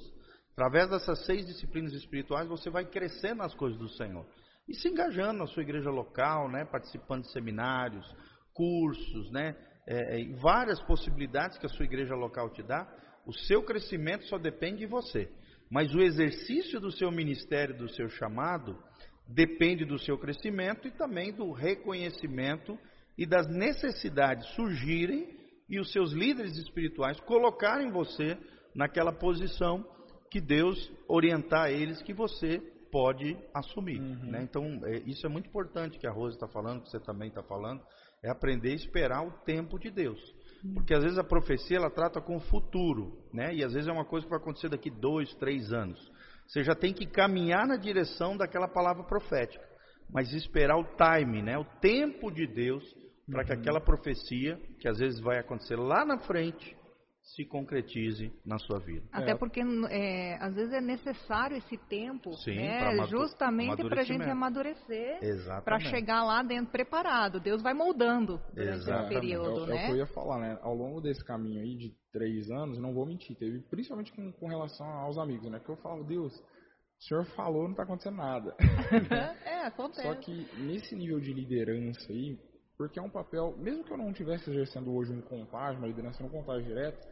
C: Através dessas seis disciplinas espirituais, você vai crescer nas coisas do Senhor e se engajando na sua igreja local, né, participando de seminários, cursos, né, é, é, várias possibilidades que a sua igreja local te dá. O seu crescimento só depende de você, mas o exercício do seu ministério, do seu chamado, depende do seu crescimento e também do reconhecimento e das necessidades surgirem e os seus líderes espirituais colocarem você naquela posição que Deus orientar eles que você pode assumir. Uhum. Né? Então, é, isso é muito importante que a Rosa está falando, que você também está falando, é aprender a esperar o tempo de Deus. Uhum. Porque às vezes a profecia ela trata com o futuro, né? e às vezes é uma coisa que vai acontecer daqui dois, três anos. Você já tem que caminhar na direção daquela palavra profética, mas esperar o time, né? o tempo de Deus, para que uhum. aquela profecia, que às vezes vai acontecer lá na frente, se concretize na sua vida.
A: Até é. porque é, às vezes é necessário esse tempo, Sim, né, justamente para a gente amadurecer, para chegar lá dentro preparado. Deus vai moldando durante esse período,
B: é,
A: né?
B: É o que eu ia falar, né? Ao longo desse caminho aí de três anos, não vou mentir, teve principalmente com, com relação aos amigos, né? Que eu falo, Deus, o senhor falou, não está acontecendo nada.
A: é, acontece.
B: Só que nesse nível de liderança aí, porque é um papel, mesmo que eu não estivesse exercendo hoje um contágio, uma liderança no contágio direto,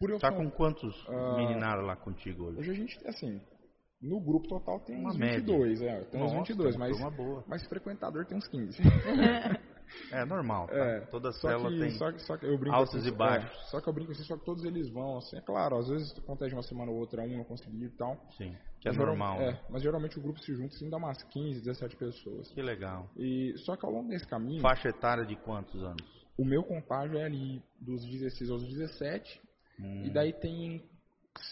C: por eu tá com quantos uh, meninados lá contigo hoje?
B: Hoje a gente, assim, no grupo total tem uns 22, média. é, tem Nossa, uns 22, mas, mas frequentador tem uns 15.
C: é normal, tá? é, toda célula que, tem
B: só só que eu brinco
C: altos
B: assim,
C: e baixos.
B: É, só que eu brinco assim, só que todos eles vão, assim, é claro, às vezes acontece uma semana ou outra, um não conseguir e tal.
C: Sim, que é normal.
B: É, né? mas geralmente o grupo se junta assim, dá umas 15, 17 pessoas.
C: Que legal.
B: E, só que ao longo desse caminho...
C: Faixa etária de quantos anos?
B: O meu contágio é ali dos 16 aos 17 Hum. E daí tem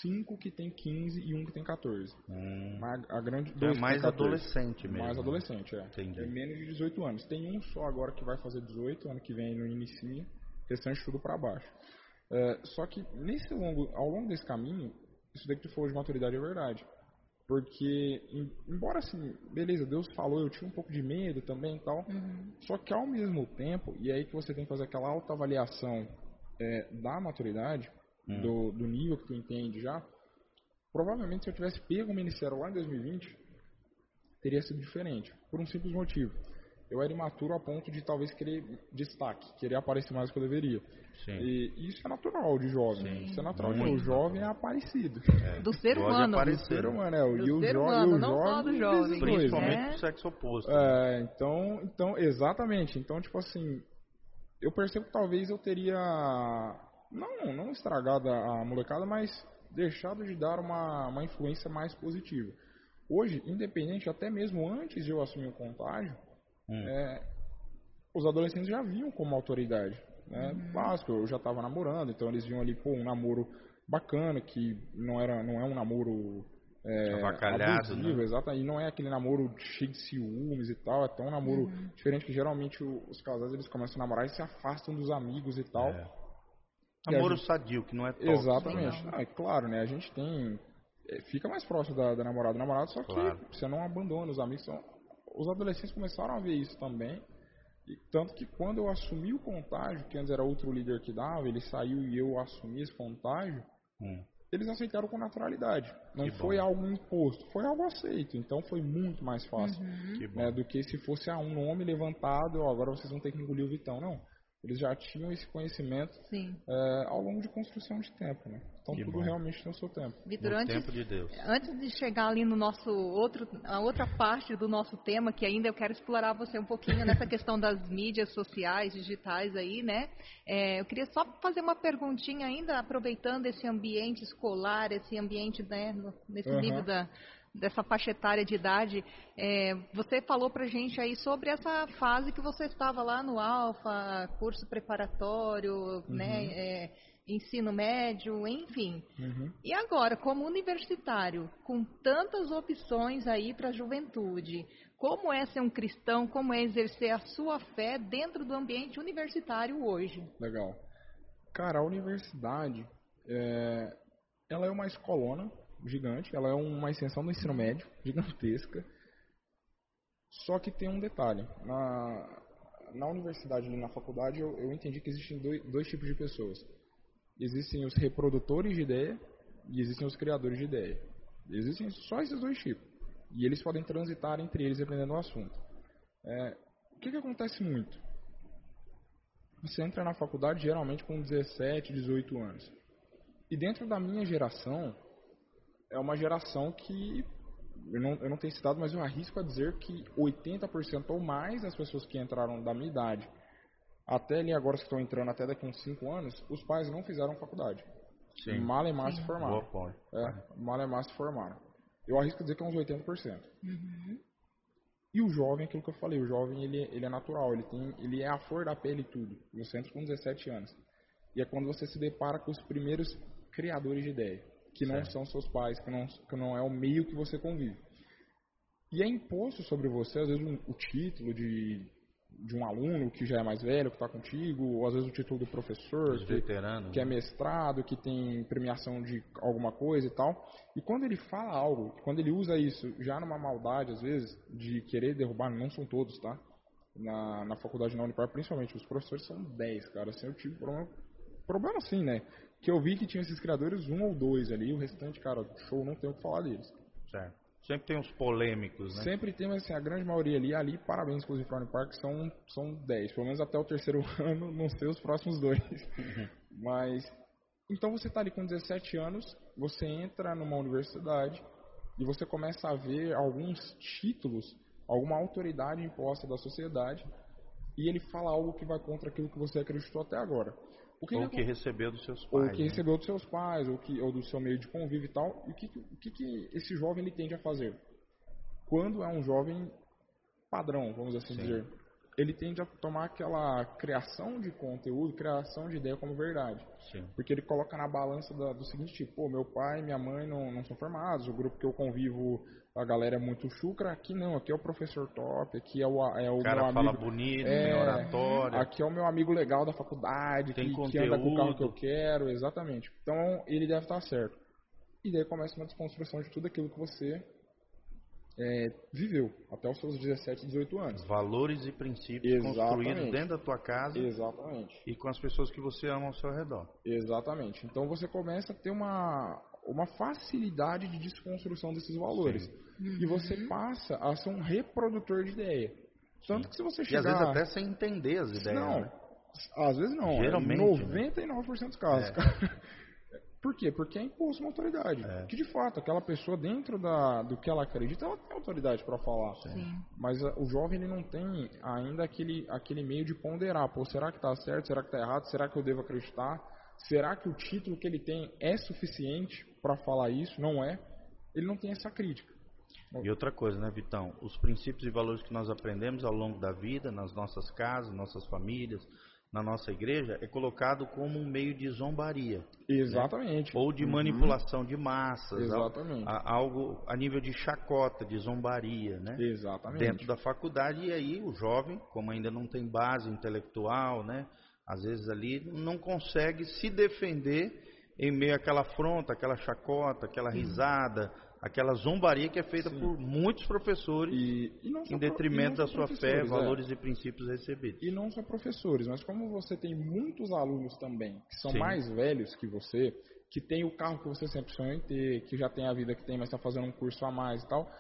B: cinco que tem 15 e um que tem 14.
C: Hum.
B: A, a grande
C: então é mais adolescente mesmo.
B: Mais adolescente, é.
C: Entendi.
B: É menos de 18 anos. Tem um só agora que vai fazer 18, ano que vem no inicia. Restante tudo para baixo. É, só que nesse longo, ao longo desse caminho, isso daí que tu falou de maturidade é verdade. Porque, em, embora assim, beleza, Deus falou, eu tinha um pouco de medo também e tal.
A: Uhum.
B: Só que ao mesmo tempo, e é aí que você tem que fazer aquela autoavaliação é, da maturidade,
C: Hum.
B: do, do nível que tu entende já, provavelmente se eu tivesse pego o ministério lá em 2020, teria sido diferente. Por um simples motivo. Eu era imaturo a ponto de talvez querer destaque, querer aparecer mais do que eu deveria.
C: Sim.
B: E isso é natural de jovem.
C: Sim,
B: isso é natural.
C: muito
B: O jovem é aparecido.
A: Do ser humano.
C: aparecer.
B: O ser humano é.
A: Do
B: e o
A: ser
B: jo-
A: humano,
B: e o
A: não só
B: jovem
A: do jovem.
B: dois,
C: Principalmente
B: né?
A: né?
C: do sexo oposto.
B: É, então, então, exatamente. Então, tipo assim, eu percebo que talvez eu teria não, não estragado a molecada, mas deixado de dar uma, uma influência mais positiva. Hoje, independente, até mesmo antes de eu assumir o contágio,
C: Hum.
B: é, os adolescentes já viam como autoridade. Né? Básico, eu já estava namorando, então eles viam ali, pô, um namoro bacana, que não, era, não é um namoro é,
C: Avacalhado,
B: abusivo,
C: né?
B: exato, e não é aquele namoro cheio de ciúmes e tal, é tão um namoro diferente que geralmente os casais eles começam a namorar e se afastam dos amigos e tal.
C: É.
B: A
C: Namoro
B: gente-
C: sadio, que não é tóxico.
B: Exatamente.
C: né?
B: Ah, é claro, né? A gente tem. é, Fica mais próximo da, da namorada do namorado, só que
C: Claro.
B: você não abandona os amigos. São, os adolescentes começaram a ver isso também. E tanto que quando eu assumi o contágio, que antes era outro líder que dava, ele saiu e eu assumi esse contágio,
C: Hum.
B: eles aceitaram com naturalidade. Não
C: Que bom.
B: foi algo imposto, foi algo aceito. Então foi muito mais fácil
C: Que bom.
B: né, do que se fosse ah, um nome levantado, ó, agora vocês vão ter que engolir o Vitão. Não. Eles já tinham esse conhecimento
A: Sim.
B: é, ao longo de construção de tempo, né? Então
C: Que
B: tudo
C: bom.
B: realmente tem o seu tempo.
A: Vitor, antes,
C: tempo de Deus.
A: antes de chegar ali no nosso outro, a outra parte do nosso tema, que ainda eu quero explorar você um pouquinho nessa questão das mídias sociais, digitais aí, né? É, eu queria só fazer uma perguntinha ainda, aproveitando esse ambiente escolar, esse ambiente, né, no- nesse
B: Aham.
A: nível da, dessa faixa etária de idade. É, você falou pra gente aí sobre essa fase que você estava lá no Alfa, curso preparatório, né? é, ensino médio, enfim.
B: Uhum.
A: E agora, como universitário, com tantas opções aí para a juventude, como é ser um cristão, como é exercer a sua fé dentro do ambiente universitário hoje?
B: Legal. Cara, a universidade, é, ela é uma escolona gigante, ela é uma extensão do ensino médio, gigantesca. Só que tem um detalhe. Na, na universidade na faculdade, eu, eu entendi que existem dois, dois tipos de pessoas. Existem os reprodutores de ideia e existem os criadores de ideia. Existem só esses dois tipos. E eles podem transitar entre eles dependendo do assunto. É, o que, que acontece muito? Você entra na faculdade geralmente com 17, 18 anos. E dentro da minha geração, é uma geração que, eu não, eu não tenho citado, mas eu arrisco a dizer que 80% ou mais das pessoas que entraram da minha idade, até ali agora que estão entrando até daqui a uns 5 anos, os pais não fizeram faculdade.
C: Sim.
B: Malemar se formaram.
C: Boa.
B: É, Malemar se formaram. Eu arrisco a dizer que é uns 80%.
A: Uhum.
B: E o jovem, aquilo que eu falei, o jovem ele, ele é natural, ele, tem, ele é a flor da pele e tudo. Você entra com 17 anos. E é quando você se depara com os primeiros criadores de ideia, que não
C: Certo.
B: são seus pais, que não, que não é o meio que você convive. E é imposto sobre você, às vezes, um- o título de, de um aluno que já é mais velho, que está contigo, ou às vezes o título do professor, que,
C: veteranos.
B: que é
C: né?
B: mestrado, que tem premiação de alguma coisa e tal. E quando ele fala algo, quando ele usa isso já numa maldade, às vezes, de querer derrubar, não são todos, tá? Na, na faculdade na Unipar, principalmente, os professores são 10, cara. Assim, eu tive problema, problema sim, né? Que eu vi que tinha esses criadores, um ou dois ali, o restante, cara, show, não tenho o que falar deles.
C: Certo. Sempre tem uns polêmicos, né?
B: Sempre tem, mas assim, a grande maioria ali, ali, parabéns, inclusive, para a Unipar, que são, são 10, pelo menos até o terceiro ano, não sei os próximos dois. Mas, então você está ali com 17 anos, você entra numa universidade e você começa a ver alguns títulos, alguma autoridade imposta da sociedade e ele fala algo que vai contra aquilo que você acreditou até agora. O que
C: Ou
B: que
C: que recebeu dos seus
B: ou
C: pais.
B: que
C: né?
B: recebeu dos seus pais, ou, que, ou do seu meio de convívio e tal. E o que, que- o que, que esse jovem ele tende a fazer? Quando é um jovem padrão, vamos assim
C: Sim.
B: dizer, ele tende a tomar aquela criação de conteúdo, criação de ideia como verdade.
C: Sim.
B: Porque ele coloca na balança da- do seguinte tipo, pô, meu pai e minha mãe não, não são formados, o grupo que eu convivo, a galera é muito chucra, aqui não, aqui é o professor top, aqui é o, é o
C: O cara
B: meu
C: fala
B: amigo.
C: bonito,
B: É.
C: oratório.
B: Aqui é o meu amigo legal da faculdade,
C: Tem
B: que, que anda com o carro que eu
C: conteúdo.
B: quero, exatamente. Então ele deve estar certo. E daí começa uma desconstrução de tudo aquilo que você é, viveu até os seus 17, 18 anos.
C: Valores e princípios
B: Exatamente.
C: construídos dentro da tua casa
B: Exatamente.
C: e com as pessoas que você ama ao seu redor.
B: Exatamente. Então você começa a ter uma, uma facilidade de desconstrução desses valores. E você passa a ser um reprodutor de ideia. Tanto que se você
C: E às
B: chegar...
C: vezes até sem entender as ideias.
B: Não,
C: né?
B: às vezes não.
C: Geralmente,
B: é 99% dos casos.
C: É.
B: Por quê? Porque é imposto uma autoridade.
C: É.
B: Que de fato, aquela pessoa dentro da, do que ela acredita, ela tem autoridade para falar.
A: Sim.
B: Mas a- o jovem ele não tem ainda aquele, aquele meio de ponderar. Pô, será que tá certo? Será que tá errado? Será que eu devo acreditar? Será que o título que ele tem é suficiente para falar isso? Não é. Ele não tem essa crítica.
C: E outra coisa, né, Vitão? Os princípios e valores que nós aprendemos ao longo da vida, nas nossas casas, nossas famílias, na nossa igreja, é colocado como um meio de zombaria
B: Exatamente.
C: ou de
B: Uhum.
C: manipulação de massas,
B: Exatamente.
C: a- algo a nível de chacota, de zombaria, né?
B: Exatamente.
C: Dentro da faculdade e aí o jovem, como ainda não tem base intelectual, né? Às vezes ali não consegue se defender em meio àquela afronta, aquela chacota, aquela risada, aquela zombaria que é feita
B: Sim.
C: por muitos professores
B: E, e
C: em detrimento da sua fé,
B: é.
C: valores e princípios recebidos.
B: E não só professores, mas como você tem muitos alunos também que são
C: Sim.
B: mais velhos que você, que tem o carro que você sempre sonhou em ter, que já tem a vida que tem, mas está fazendo um curso a mais e tal,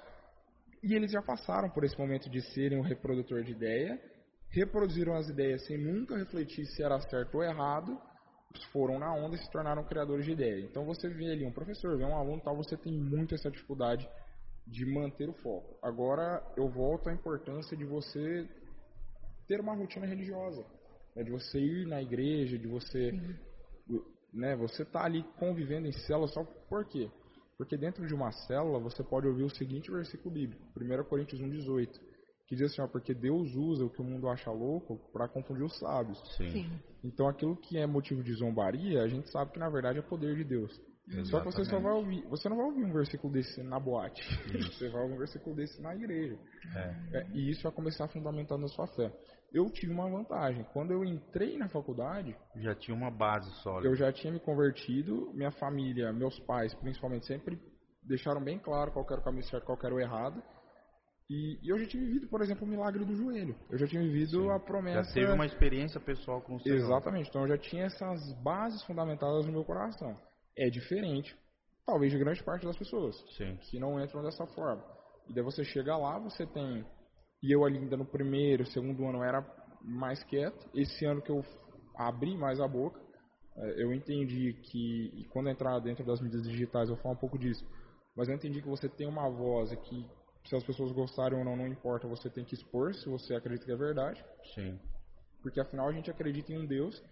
B: e eles já passaram por esse momento de serem um reprodutor de ideia, reproduziram as ideias sem nunca refletir se era certo ou errado, foram na onda e se tornaram criadores de ideia. Então você vê ali um professor, vê um aluno e tal, você tem muito essa dificuldade de manter o foco. Agora eu volto à importância de você ter uma rotina religiosa, né, de você ir na igreja, de você, né, você tá ali convivendo em célula só por quê? Porque dentro de uma célula você pode ouvir o seguinte versículo bíblico, 1 Coríntios 1:18, que diz assim, ó, porque Deus usa o que o mundo acha louco para confundir os sábios.
C: Sim.
A: Sim.
B: Então aquilo que é motivo de zombaria, a gente sabe que na verdade é poder de Deus. Só que você só
C: Exatamente.
B: vai ouvir, você não vai ouvir um versículo desse na boate, você vai ouvir um versículo desse na igreja.
C: É.
B: É, e isso vai começar a fundamentar na sua fé. Eu tive uma vantagem. Quando eu entrei na faculdade,
C: Já tinha uma base sólida.
B: eu já tinha me convertido. Minha família, meus pais, principalmente, sempre deixaram bem claro qual que era o caminho certo, qual era o errado. E, e eu já tinha vivido, por exemplo, o milagre do joelho. Eu já tinha vivido
C: Sim.
B: a promessa.
C: Já teve uma experiência pessoal com o Senhor.
B: Exatamente. Então eu já tinha essas bases fundamentadas no meu coração. É diferente, talvez, de grande parte das pessoas
C: Sim.
B: que não entram dessa forma. E daí você chega lá, você tem. E eu ali ainda no primeiro, segundo ano era mais quieto. Esse ano que eu abri mais a boca, eh, eu entendi que, e quando entrar dentro das mídias digitais eu falar um pouco disso, mas eu entendi que você tem uma voz e que se as pessoas gostarem ou não, não importa, você tem que expor se você acredita que é verdade,
C: Sim.
B: porque afinal a gente acredita em um Deus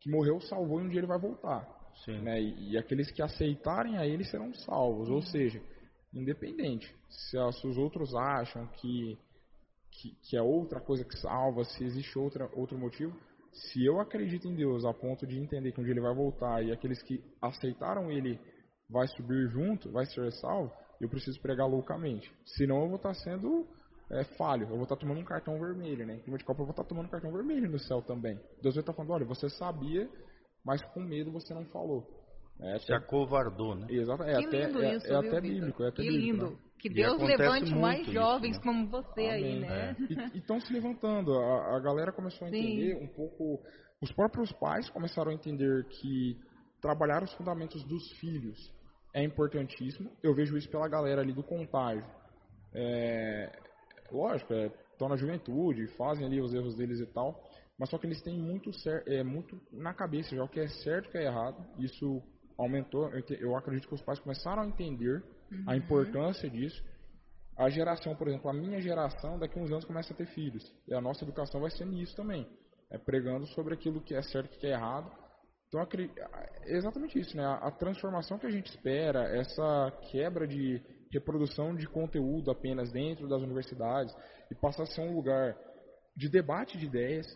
B: que morreu, salvou e um dia ele vai voltar
C: Sim.
B: né? E, e aqueles que aceitarem a ele serão salvos. Ou seja, independente se, se os outros acham que, que, que é outra coisa que salva, se existe outra, outro motivo, se eu acredito em Deus a ponto de entender que um dia ele vai voltar e aqueles que aceitaram ele vai subir junto, vai ser salvo, eu preciso pregar loucamente. Senão eu vou estar sendo é, falho, eu vou estar tomando um cartão vermelho, né? Em clima de Copa eu vou estar tomando um cartão vermelho no céu também. Deus vai estar falando, olha, você sabia, mas com medo você não falou. É
C: Se
B: até,
C: acovardou, né?
B: exato, é
A: que
B: até,
A: lindo
B: é,
A: isso,
B: é
A: viu,
B: até bíblico, é até
A: Que
B: bíblico,
A: lindo.
B: né?
A: Que Deus levante mais
C: isso,
A: jovens
C: né?
A: como você aí,
B: Amém.
A: né?
B: E estão se levantando. A, a galera começou a
A: Sim.
B: entender um pouco. Os próprios pais começaram a entender que trabalhar os fundamentos dos filhos é importantíssimo. Eu vejo isso pela galera ali do contágio. É, lógico, estão na juventude, fazem ali os erros deles e tal. Mas só que eles têm muito, é, muito na cabeça já o que é certo e o que é errado. Isso aumentou. Eu, te- eu acredito que os pais começaram a entender a importância disso. A geração, por exemplo, a minha geração, daqui a uns anos começa a ter filhos. E a nossa educação vai ser nisso também. É pregando sobre aquilo que é certo e que é errado. Então, é exatamente isso, né? A transformação que a gente espera, essa quebra de reprodução de conteúdo apenas dentro das universidades e passar a ser um lugar de debate de ideias,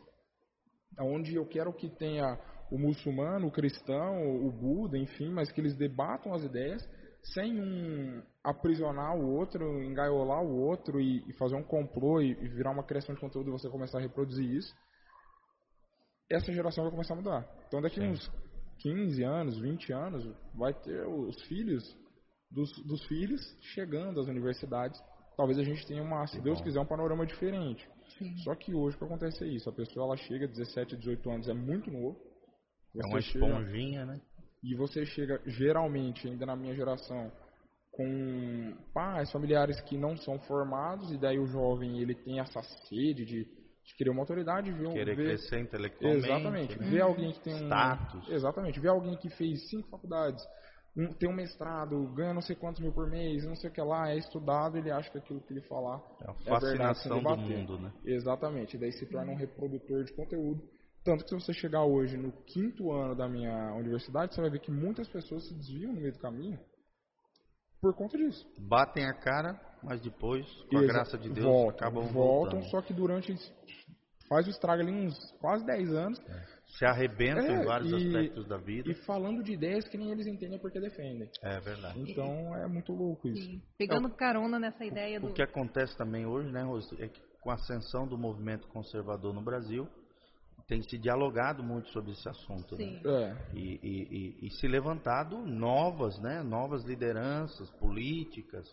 B: onde eu quero que tenha o muçulmano, o cristão, o Buda, enfim, mas que eles debatam as ideias sem um aprisionar o outro, engaiolar o outro e, fazer um complô e virar uma criação de conteúdo e você começar a reproduzir isso. Essa geração vai começar a mudar. Então daqui Sim. uns 15 anos, 20 anos, vai ter os filhos dos, dos filhos chegando às universidades. Talvez a gente tenha uma, se Deus quiser, um panorama diferente. Sim. Só que hoje o que acontece é isso, a pessoa ela chega 17, 18 anos, é muito novo.
C: é uma esponjinha, chega, né?
B: E você chega, geralmente, ainda na minha geração, com pais, familiares que não são formados, e daí o jovem ele tem essa sede de, de querer uma autoridade, ver,
C: querer
B: ver,
C: crescer intelectualmente,
B: exatamente, né? ver alguém que tem um
C: status,
B: exatamente, ver alguém que fez cinco faculdades, um, tem um mestrado, ganha não sei quantos mil por mês, não sei o que lá, é estudado, ele acha que aquilo que ele falar
C: é a fascinação é verdade, do mundo, né?
B: Exatamente, daí se torna um reprodutor de conteúdo. Tanto que se você chegar hoje no quinto ano da minha universidade, você vai ver que muitas pessoas se desviam no meio do caminho por conta disso.
C: Batem a cara, mas depois, com a graça de Deus, voltam, acabam
B: voltam. Voltando. Só que durante faz o estrago ali uns quase 10 anos.
C: É. Se arrebentam é, em vários e, aspectos da vida.
B: E falando de ideias que nem eles entendem porque defendem.
C: É verdade.
B: Então é muito louco isso. Sim.
A: Pegando então, carona nessa ideia
C: do. O que acontece também hoje, né, Rose, é que com a ascensão do movimento conservador no Brasil, tem se dialogado muito sobre esse assunto né? é. e, e, e, se levantado novas, né, novas lideranças políticas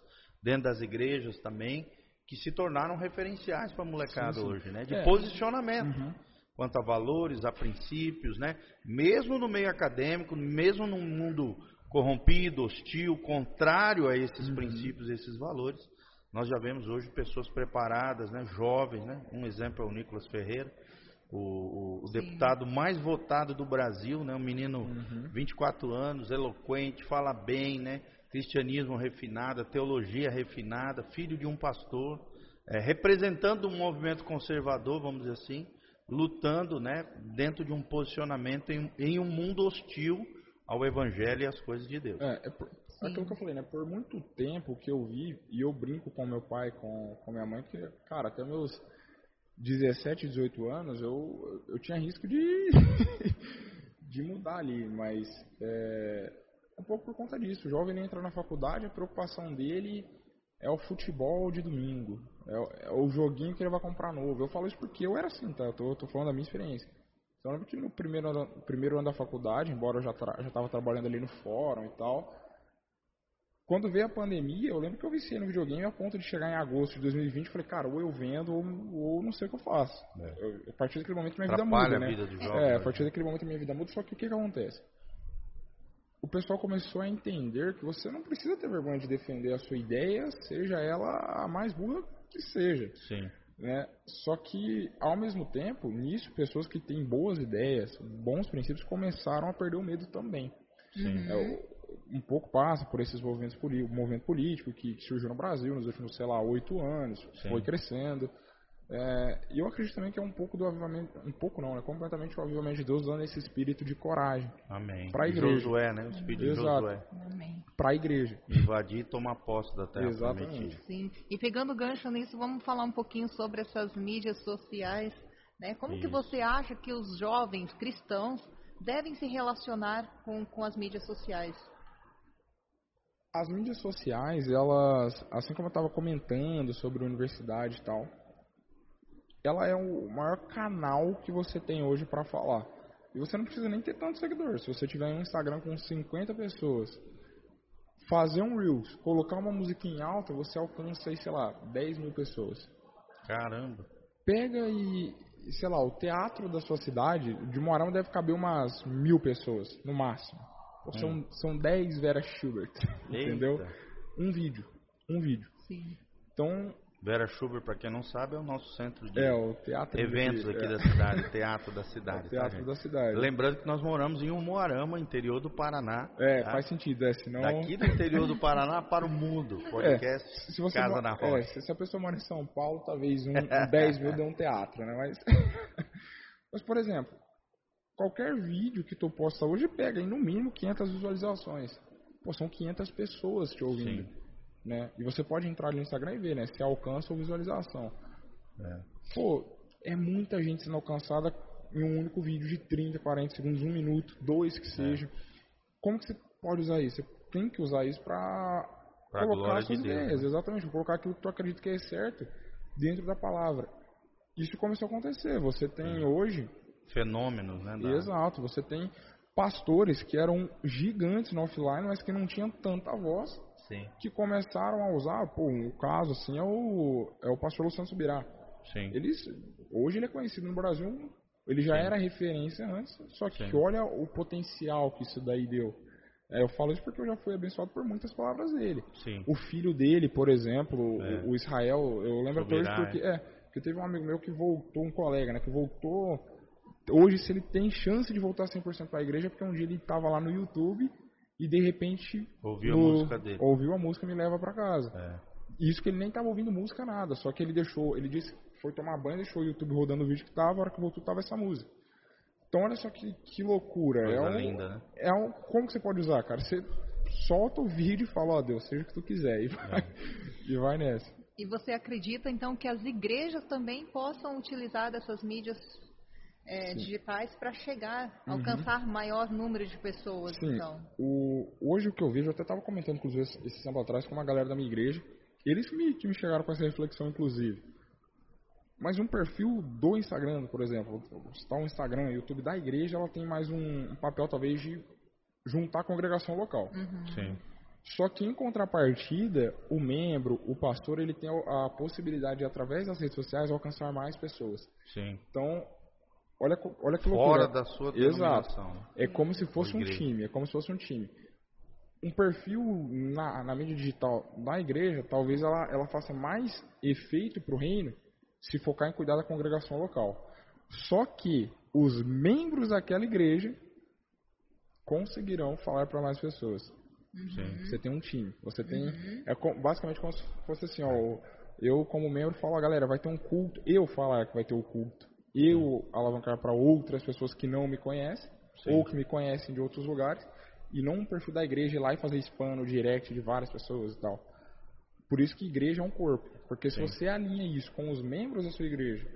C: dentro das igrejas também que se tornaram referenciais para a molecada sim, sim. hoje, né, de é. posicionamento uhum. quanto a valores, a princípios, né, mesmo no meio acadêmico, mesmo num mundo corrompido, hostil, contrário a esses uhum. princípios, esses valores, nós já vemos hoje pessoas preparadas, né, jovens, né, um exemplo é o Nicolas Ferreira o, o, deputado mais votado do Brasil, né? Um menino, uhum. 24 anos, eloquente, fala bem, né? Cristianismo refinado, teologia refinada, filho de um pastor, é, representando um movimento conservador, vamos dizer assim, lutando, né? Dentro de um posicionamento em, em um mundo hostil ao Evangelho e às coisas de Deus.
B: É, é por, aquilo que eu falei, né? Por muito tempo que eu vi, e eu brinco com meu pai, com, com minha mãe, que, cara, até meus 17, 18 anos, eu, eu tinha risco de, de mudar ali, mas é, um pouco por conta disso. O jovem entra na faculdade, a preocupação dele é o futebol de domingo, é, é, o joguinho que ele vai comprar novo. Eu falo isso porque eu era assim, tá? Eu tô, tô falando da minha experiência. Então, eu lembro que no primeiro ano, primeiro ano da faculdade, embora eu já, já tava trabalhando ali no fórum e tal, quando veio a pandemia, eu lembro que eu viciei no videogame a ponto de chegar em agosto de 2020 falei, cara, ou eu vendo ou, ou não sei o que eu faço. É. Eu, a partir daquele momento minha vida muda, né?
C: Vida jovem,
B: é, a né? partir daquele momento minha vida muda, só que o que, que acontece? O pessoal começou a entender que você não precisa ter vergonha de defender a sua ideia, seja ela a mais burra que seja.
C: Sim.
B: Né? Só que, ao mesmo tempo, nisso, pessoas que têm boas ideias, bons princípios, começaram a perder o medo também.
C: Sim.
B: É, um pouco passa por esses movimentos políticos, movimento político que, surgiu no Brasil nos últimos, sei lá, oito anos, Sim. foi crescendo. É, e eu acredito também que é um pouco do avivamento, um pouco não, né? Completamente o avivamento de Deus dando esse espírito de coragem.
C: Amém.
B: Para a igreja.
C: Josué, né? O espírito Exato. de Josué.
A: Amém.
B: Para a igreja.
C: Invadir e tomar posse da terra
B: Exatamente.
C: prometida.
A: Sim. E pegando gancho nisso, vamos falar um pouquinho sobre essas mídias sociais. Né? Como Isso. que você acha que os jovens cristãos devem se relacionar com, com as mídias sociais?
B: As mídias sociais, elas, assim como eu estava comentando sobre a universidade e tal, ela é o maior canal que você tem hoje para falar. E você não precisa nem ter tanto seguidor. Se você tiver um Instagram com 50 pessoas, fazer um Reels, colocar uma musiquinha alta, você alcança aí, sei lá, 10 mil pessoas.
C: Caramba!
B: Pega e, sei lá, o teatro da sua cidade, de Moarama deve caber umas mil pessoas, no máximo. São, hum. são 10 Vera Schubert, entendeu? Um vídeo, um vídeo.
A: Sim.
B: Então...
C: Vera Schubert, para quem não sabe, é o nosso centro de
B: é, o teatro
C: eventos
B: de,
C: aqui
B: é.
C: da cidade, teatro da cidade.
B: É teatro
C: tá,
B: da cidade.
C: Lembrando que nós moramos em Umuarama, interior do Paraná.
B: É, tá? faz sentido, é, senão...
C: Daqui do interior do Paraná para o mundo, é, podcast é, se você Casa na Rocha.
B: É, se a pessoa mora em São Paulo, talvez um, um 10 mil dê um teatro, né? Mas, mas, por exemplo, Qualquer vídeo que tu posta hoje pega em no mínimo 500 visualizações. Pô, são 500 pessoas te ouvindo. Sim. Né? E você pode entrar ali no Instagram e ver, né? Se alcança ou visualização.
C: É.
B: Pô, é muita gente sendo alcançada em um único vídeo de 30, 40 segundos, um minuto, dois que é. seja. É. Como que você pode usar isso? Você tem que usar isso para colocar as suas de ideias, né? exatamente, colocar aquilo que tu acredita que é certo dentro da palavra. Isso começou a acontecer. Você tem hoje
C: fenômenos, né? da-
B: Exato, você tem pastores que eram gigantes no offline, mas que não tinham tanta voz,
C: Sim,
B: que começaram a usar, pô, um caso assim é o, é o pastor Luciano Subirá.
C: sim.
B: Eles, hoje ele é conhecido no Brasil, ele já
C: Sim.
B: era referência antes, só que
C: Sim.
B: olha o potencial que isso daí deu. É, eu falo isso porque eu já fui abençoado por muitas palavras dele.
C: Sim.
B: O filho dele, por exemplo,
C: É.
B: o, o Israel, eu lembro até hoje porque, é, porque teve um amigo meu que voltou, um colega, né, que voltou, hoje se ele tem chance de voltar 100% para a igreja, é porque um dia ele estava lá no YouTube e de repente
C: Ouviu a música dele.
B: ouviu a música Me Leva para Casa.
C: É.
B: Isso que ele nem tava ouvindo música nada, só que ele deixou, ele disse, foi tomar banho, deixou o YouTube rodando o vídeo que tava, a hora que voltou tava essa música. Então olha só que, que loucura.
C: Coisa
B: é um,
C: linda, né?
B: É um, como que você pode usar, cara? Você solta o vídeo e fala, ó Deus, seja o que tu quiser, e
C: É.
B: vai, e vai nessa.
A: E você acredita então que as igrejas também possam utilizar dessas mídias é, digitais para chegar, alcançar maior número de pessoas?
B: Sim,
A: Então,
B: o, hoje o que eu vejo, eu até tava comentando, inclusive, esse esse tempo atrás com uma galera da minha igreja, eles que me, que me chegaram com essa reflexão, inclusive. Mas um perfil do Instagram, por exemplo, está um Instagram, YouTube da igreja, ela tem mais um, um papel talvez de juntar a congregação local.
C: Sim.
B: Só que em contrapartida, o membro, o pastor, ele tem a a possibilidade de, através das redes sociais, alcançar mais pessoas.
C: Sim.
B: Então, olha, olha que loucura.
C: Fora da sua
B: Exato.
C: denominação.
B: É como se fosse um time, é como se fosse um time. Um perfil na, na mídia digital da igreja, talvez ela, ela faça mais efeito para o reino se focar em cuidar da congregação local. Só que os membros daquela igreja conseguirão falar para mais pessoas.
C: Sim.
B: Você tem um time, você tem é co- basicamente como se fosse assim, ó, eu como membro falo, galera, vai ter um culto, eu falar que vai ter o culto, eu alavancar para outras pessoas que não me conhecem
C: Sim.
B: ou que me conhecem de outros lugares e não um perfil da igreja ir lá e fazer spam no direct de várias pessoas e tal. Por isso que igreja é um corpo, porque se
C: Sim.
B: você alinha isso com os membros da sua igreja,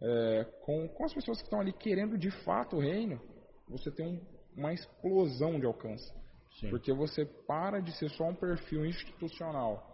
B: é, com, com as pessoas que estão ali querendo de fato o reino, você tem um- uma explosão de alcance.
C: Sim.
B: Porque você para de ser só um perfil institucional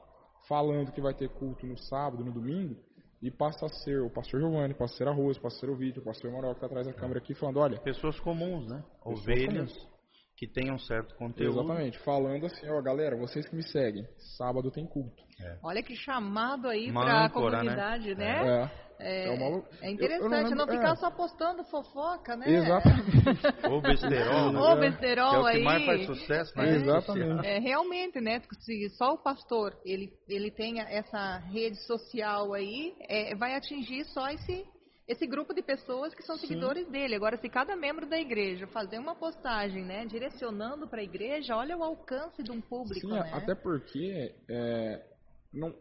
B: falando que vai ter culto no sábado, no domingo, e passa a ser o pastor Giovanni, passa a ser a Rose, passa a ser o Vitor, passa a ser o Manuel que está atrás da câmera aqui falando, olha,
C: Pessoas comuns, né? Ovelhas
B: comuns.
C: que tenham certo conteúdo.
B: exatamente, falando assim, ó, galera, vocês que me seguem, sábado tem culto.
A: olha que chamado aí para a
C: né?
A: comunidade, né?
B: É,
A: É,
B: é uma
A: é
B: eu- eu
A: interessante não,
B: lembro-
A: ficar
B: é,
A: só postando fofoca, né?
B: Exatamente.
C: Ou besterol, né?
B: É.
A: besterol
C: que é o que
A: aí.
C: mais faz sucesso na
B: É,
C: rede
B: exatamente.
C: social.
A: É, realmente, né? Se só o pastor ele, ele tenha essa rede social aí, é, vai atingir só esse, esse grupo de pessoas que são
B: Sim.
A: seguidores dele. Agora, se cada membro da igreja fazer uma postagem, né, direcionando para a igreja, olha o alcance de um público,
B: Sim,
A: né?
B: até porque é, não,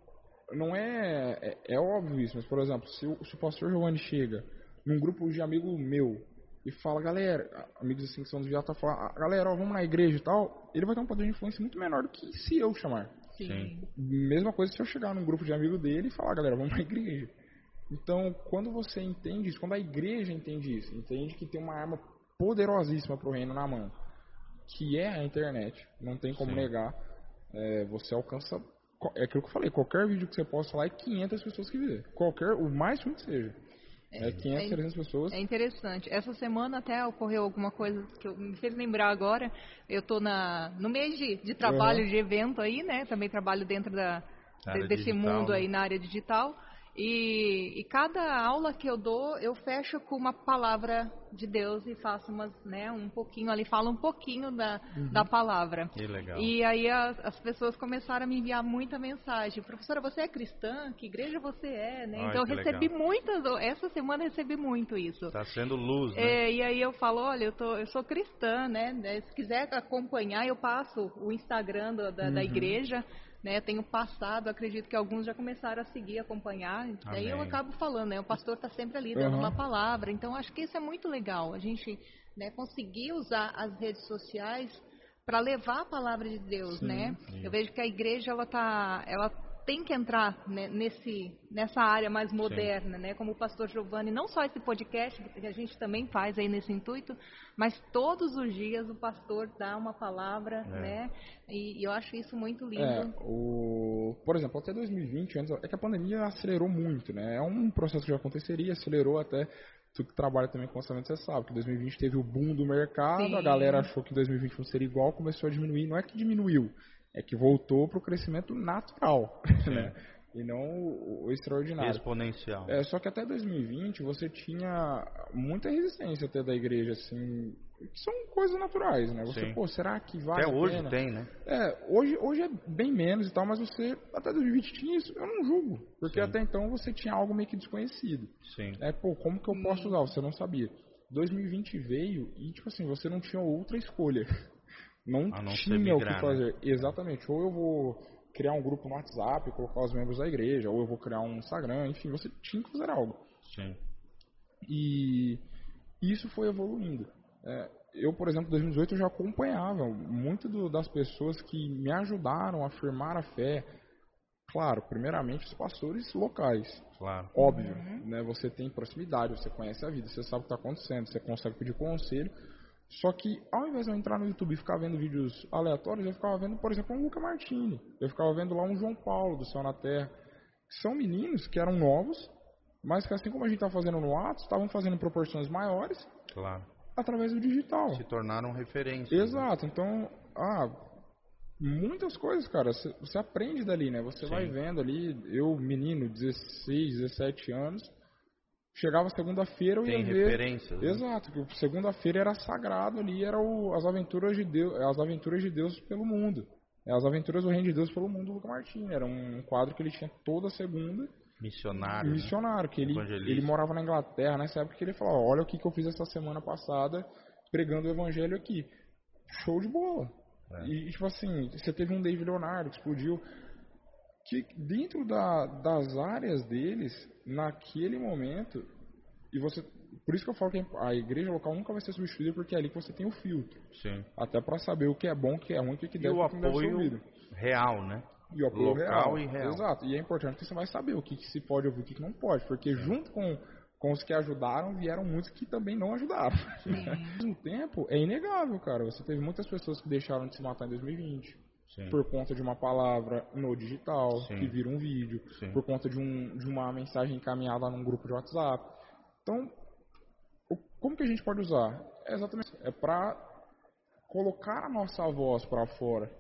B: não é, é. é óbvio isso, mas por exemplo, se o, se o pastor Giovanni chega num grupo de amigo meu e fala, galera, amigos assim que são desviados, tá falando, "Ah, galera, ó, vamos na igreja e tal, ele vai ter um poder de influência muito menor do que se eu chamar.
A: Sim.
B: Mesma coisa se eu chegar num grupo de amigo dele e falar, galera, vamos na igreja. Então, quando você entende isso, quando a igreja entende isso, entende que tem uma arma poderosíssima pro reino na mão, que é a internet, não tem como
C: Sim.
B: negar, é, você alcança, é aquilo que eu falei, qualquer vídeo que você posta lá é 500 pessoas que vê, qualquer, o mais ruim que seja, é 500,
A: é-
B: 300 pessoas,
A: É interessante. Essa semana até ocorreu alguma coisa que eu, me fez lembrar agora. Eu estou no mês de, de trabalho,
B: Uhum.
A: de evento aí, né? Também trabalho dentro da, desse
C: digital,
A: mundo
C: né?
A: aí na área digital. E, e cada aula que eu dou, eu fecho com uma palavra de Deus e faço umas, né, um pouquinho ali, falo um pouquinho da,
B: Uhum.
A: da palavra.
C: Que legal.
A: E aí as, as pessoas começaram a me enviar muita mensagem. Professora, você é cristã? Que igreja você é? Né?
C: Ai,
A: então eu recebi
C: legal.
A: muitas, essa semana recebi muito isso.
C: Tá sendo luz, né?
A: É, e aí eu falo, olha, eu, tô, eu sou cristã, né? Se quiser acompanhar, eu passo o Instagram da, da
B: Uhum.
A: igreja, né? Tenho passado, acredito que alguns já começaram a seguir, acompanhar. Aí eu
C: Amém.
A: acabo falando, né? O pastor está sempre ali dando
B: Uhum.
A: uma palavra. Então acho que isso é muito legal. A gente né, conseguir usar as redes sociais para levar a palavra de Deus,
B: Sim,
A: né? Eu vejo que a igreja ela tá, ela tem que entrar né, nesse, nessa área mais moderna, né? Como o pastor Giovanni, não só esse podcast que a gente também faz aí nesse intuito, mas todos os dias o pastor dá uma palavra, é. né? E, e, eu acho isso muito lindo.
B: É, o, por exemplo, até 2020, antes, é que a pandemia acelerou muito, né? É um processo que já aconteceria, acelerou até tu que trabalha também com orçamento, você sabe que 2020 teve o boom do mercado, Sim. a galera achou que 2021 seria igual, começou a diminuir. Não é que diminuiu, é que voltou para o crescimento natural, né? E não o, o, extraordinário.
C: Exponencial.
B: É, só que até 2020 você tinha muita resistência até da igreja, assim, que são coisas naturais, né? Você, Sim. pô, será que vai
C: Até hoje pena? tem, né?
B: É, hoje, hoje é bem menos e tal, mas você, até 2020 tinha isso, eu não julgo. Porque Sim. até então você tinha algo meio que desconhecido.
C: Sim.
B: É, pô, como que eu posso usar? Você não sabia. 2020 veio e, tipo assim, você não tinha outra escolha. Não, não tinha o que né? fazer. Né? Exatamente. Ou eu vou criar um grupo no WhatsApp, colocar os membros da igreja, ou eu vou criar um Instagram, enfim, você tinha que fazer algo.
C: Sim.
B: E isso foi evoluindo. É, eu, por exemplo, em 2018 eu já acompanhava muito do, das pessoas que me ajudaram a afirmar a fé. Claro, primeiramente os pastores locais.
C: Claro.
B: Óbvio, uhum. né? Você tem proximidade, você conhece a vida, você sabe o que está acontecendo, você consegue pedir conselho. Só que ao invés de eu entrar no YouTube e ficar vendo vídeos aleatórios, eu ficava vendo, por exemplo, um Luca Martini. Eu ficava vendo lá um João Paulo do Céu na Terra. São meninos que eram novos, mas que assim como a gente está fazendo no Atos, estavam fazendo proporções maiores.
C: Claro.
B: Através do digital.
C: Se tornaram referências.
B: Né? Exato. Né? Então, ah, muitas coisas, cara, você aprende dali, né? Você Sim. vai vendo ali, eu, menino, 16, 17 anos, Chegava segunda-feira eu
C: Tem
B: ia
C: ver. referências.
B: Né? Exato, que segunda-feira era sagrado ali, era o, as aventuras de Deus, as aventuras de Deus pelo mundo. É, as aventuras do Reino de Deus pelo mundo do Luca Martins. Era um quadro que ele tinha toda segunda.
C: Missionário.
B: Né? Missionário, né? que ele, ele morava na Inglaterra nessa época que ele falava, olha o que, que eu fiz essa semana passada pregando o evangelho aqui. Show de bola. É. E tipo assim, você teve um David Leonardo que explodiu que dentro da, das áreas deles, naquele momento, e você. Por isso que eu falo que a igreja local nunca vai ser substituída, porque é ali que você tem o filtro.
C: Sim.
B: Até para saber o que é bom, o que é ruim, o que, que
C: e
B: deve,
C: o apoio deve real, né?
B: E o apoio
C: local
B: real.
C: e real.
B: Exato. E é importante que você vai saber o que, que se pode ouvir, o que, que não pode, porque Sim. junto com com os que ajudaram, vieram muitos que também não ajudaram. Ao mesmo tempo, é inegável, cara. Você teve muitas pessoas que deixaram de se matar em 2020. Sim. por conta de uma palavra no digital, Sim. que vira um vídeo, Sim. por conta de, um, de uma mensagem encaminhada num grupo de WhatsApp. Então, o, como que a gente pode usar? É exatamente é para colocar a nossa voz para fora.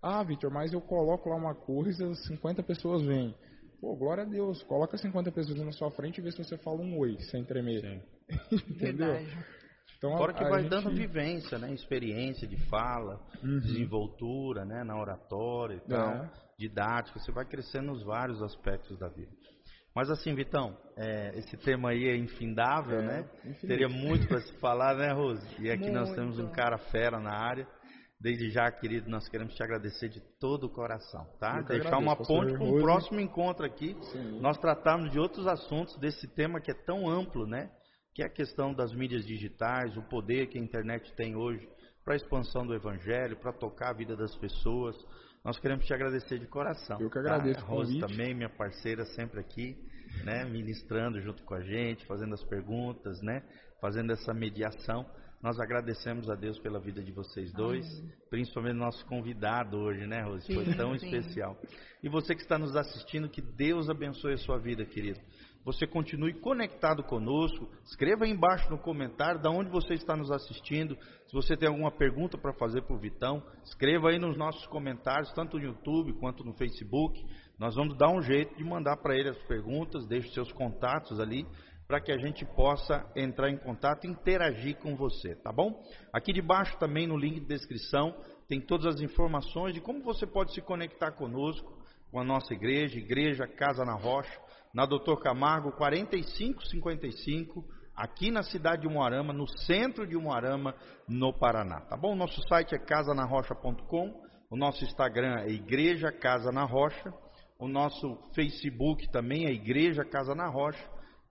B: Ah, Victor, mas eu coloco lá uma coisa, 50 pessoas vêm. Pô, glória a Deus, coloca 50 pessoas na sua frente e vê se você fala um oi, sem tremer. Entendeu?
C: Verdade. Então, Fora que vai gente... dando vivência, né? Experiência de fala, uhum. desenvoltura, né? Na oratória e tal, é. didática. Você vai crescendo nos vários aspectos da vida. Mas assim, Vitão, é, esse tema aí é infindável, é, né? Infinito. Teria muito para se falar, né, Rose? E aqui muito. nós temos um cara fera na área. Desde já, querido, nós queremos te agradecer de todo o coração, tá? Deixar agradeço, uma ponte para um próximo encontro aqui. Sim. Nós tratarmos de outros assuntos desse tema que é tão amplo, né? Que é a questão das mídias digitais, o poder que a internet tem hoje para a expansão do evangelho, para tocar a vida das pessoas. Nós queremos te agradecer de coração.
B: Eu que agradeço. Tá?
C: A Rose também, minha parceira, sempre aqui, né, ministrando junto com a gente, fazendo as perguntas, né, fazendo essa mediação. Nós agradecemos a Deus pela vida de vocês dois, Amém. principalmente nosso convidado hoje, né, Rose? Sim, Foi tão sim. especial. E você que está nos assistindo, que Deus abençoe a sua vida, querido você continue conectado conosco. Escreva aí embaixo no comentário de onde você está nos assistindo. Se você tem alguma pergunta para fazer para o Vitão, escreva aí nos nossos comentários, tanto no YouTube quanto no Facebook. Nós vamos dar um jeito de mandar para ele as perguntas, deixe seus contatos ali, para que a gente possa entrar em contato e interagir com você, tá bom? Aqui debaixo também no link de descrição tem todas as informações de como você pode se conectar conosco, com a nossa igreja, Igreja Casa na Rocha na Doutor Camargo 4555, aqui na cidade de Umuarama, no centro de Umuarama, no Paraná. Tá bom? Nosso site é casanarrocha.com, o nosso Instagram é Igreja Casa na Rocha, o nosso Facebook também é Igreja Casa na Rocha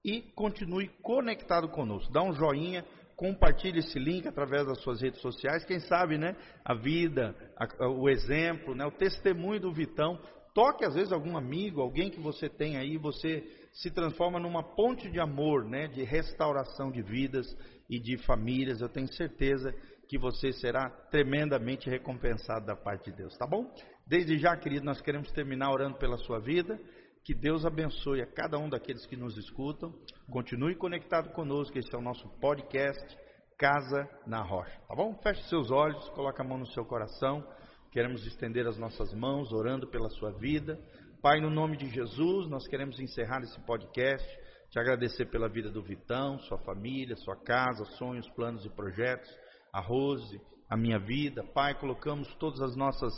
C: e continue conectado conosco. Dá um joinha, compartilhe esse link através das suas redes sociais. Quem sabe, né? A vida, a, o exemplo, né? O testemunho do Vitão Toque às vezes algum amigo, alguém que você tem aí, você se transforma numa ponte de amor, né, de restauração de vidas e de famílias. Eu tenho certeza que você será tremendamente recompensado da parte de Deus, tá bom? Desde já, querido, nós queremos terminar orando pela sua vida. Que Deus abençoe a cada um daqueles que nos escutam. Continue conectado conosco, esse é o nosso podcast Casa na Rocha, tá bom? Feche seus olhos, coloque a mão no seu coração. Queremos estender as nossas mãos orando pela sua vida. Pai, no nome de Jesus, nós queremos encerrar esse podcast. Te agradecer pela vida do Vitão, sua família, sua casa, sonhos, planos e projetos. A Rose, a minha vida. Pai, colocamos todos os nossos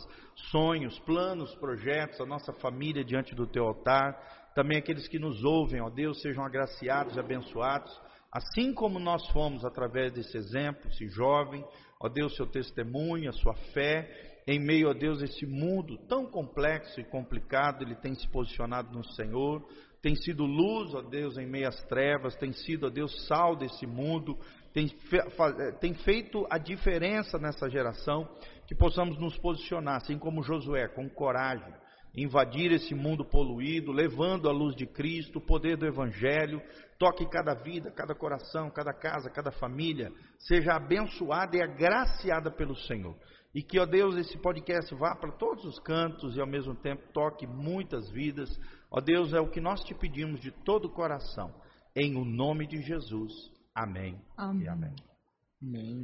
C: sonhos, planos, projetos, a nossa família diante do teu altar. Também aqueles que nos ouvem, ó Deus, sejam agraciados e abençoados, assim como nós fomos através desse exemplo, esse jovem, ó Deus, seu testemunho, a sua fé, em meio a Deus, esse mundo tão complexo e complicado, ele tem se posicionado no Senhor, tem sido luz, ó Deus, em meio às trevas, tem sido, ó Deus, sal desse mundo, tem, eh, tem feito a diferença nessa geração, que possamos nos posicionar, assim como Josué, com coragem, invadir esse mundo poluído, levando a luz de Cristo, o poder do Evangelho, toque cada vida, cada coração, cada casa, cada família, seja abençoada e agraciada pelo Senhor. E que, ó Deus, esse podcast vá para todos os cantos e ao mesmo tempo toque muitas vidas. Ó Deus, é o que nós te pedimos de todo o coração. Em o nome de Jesus. Amém.
A: Amém.
C: amém.
B: Amém.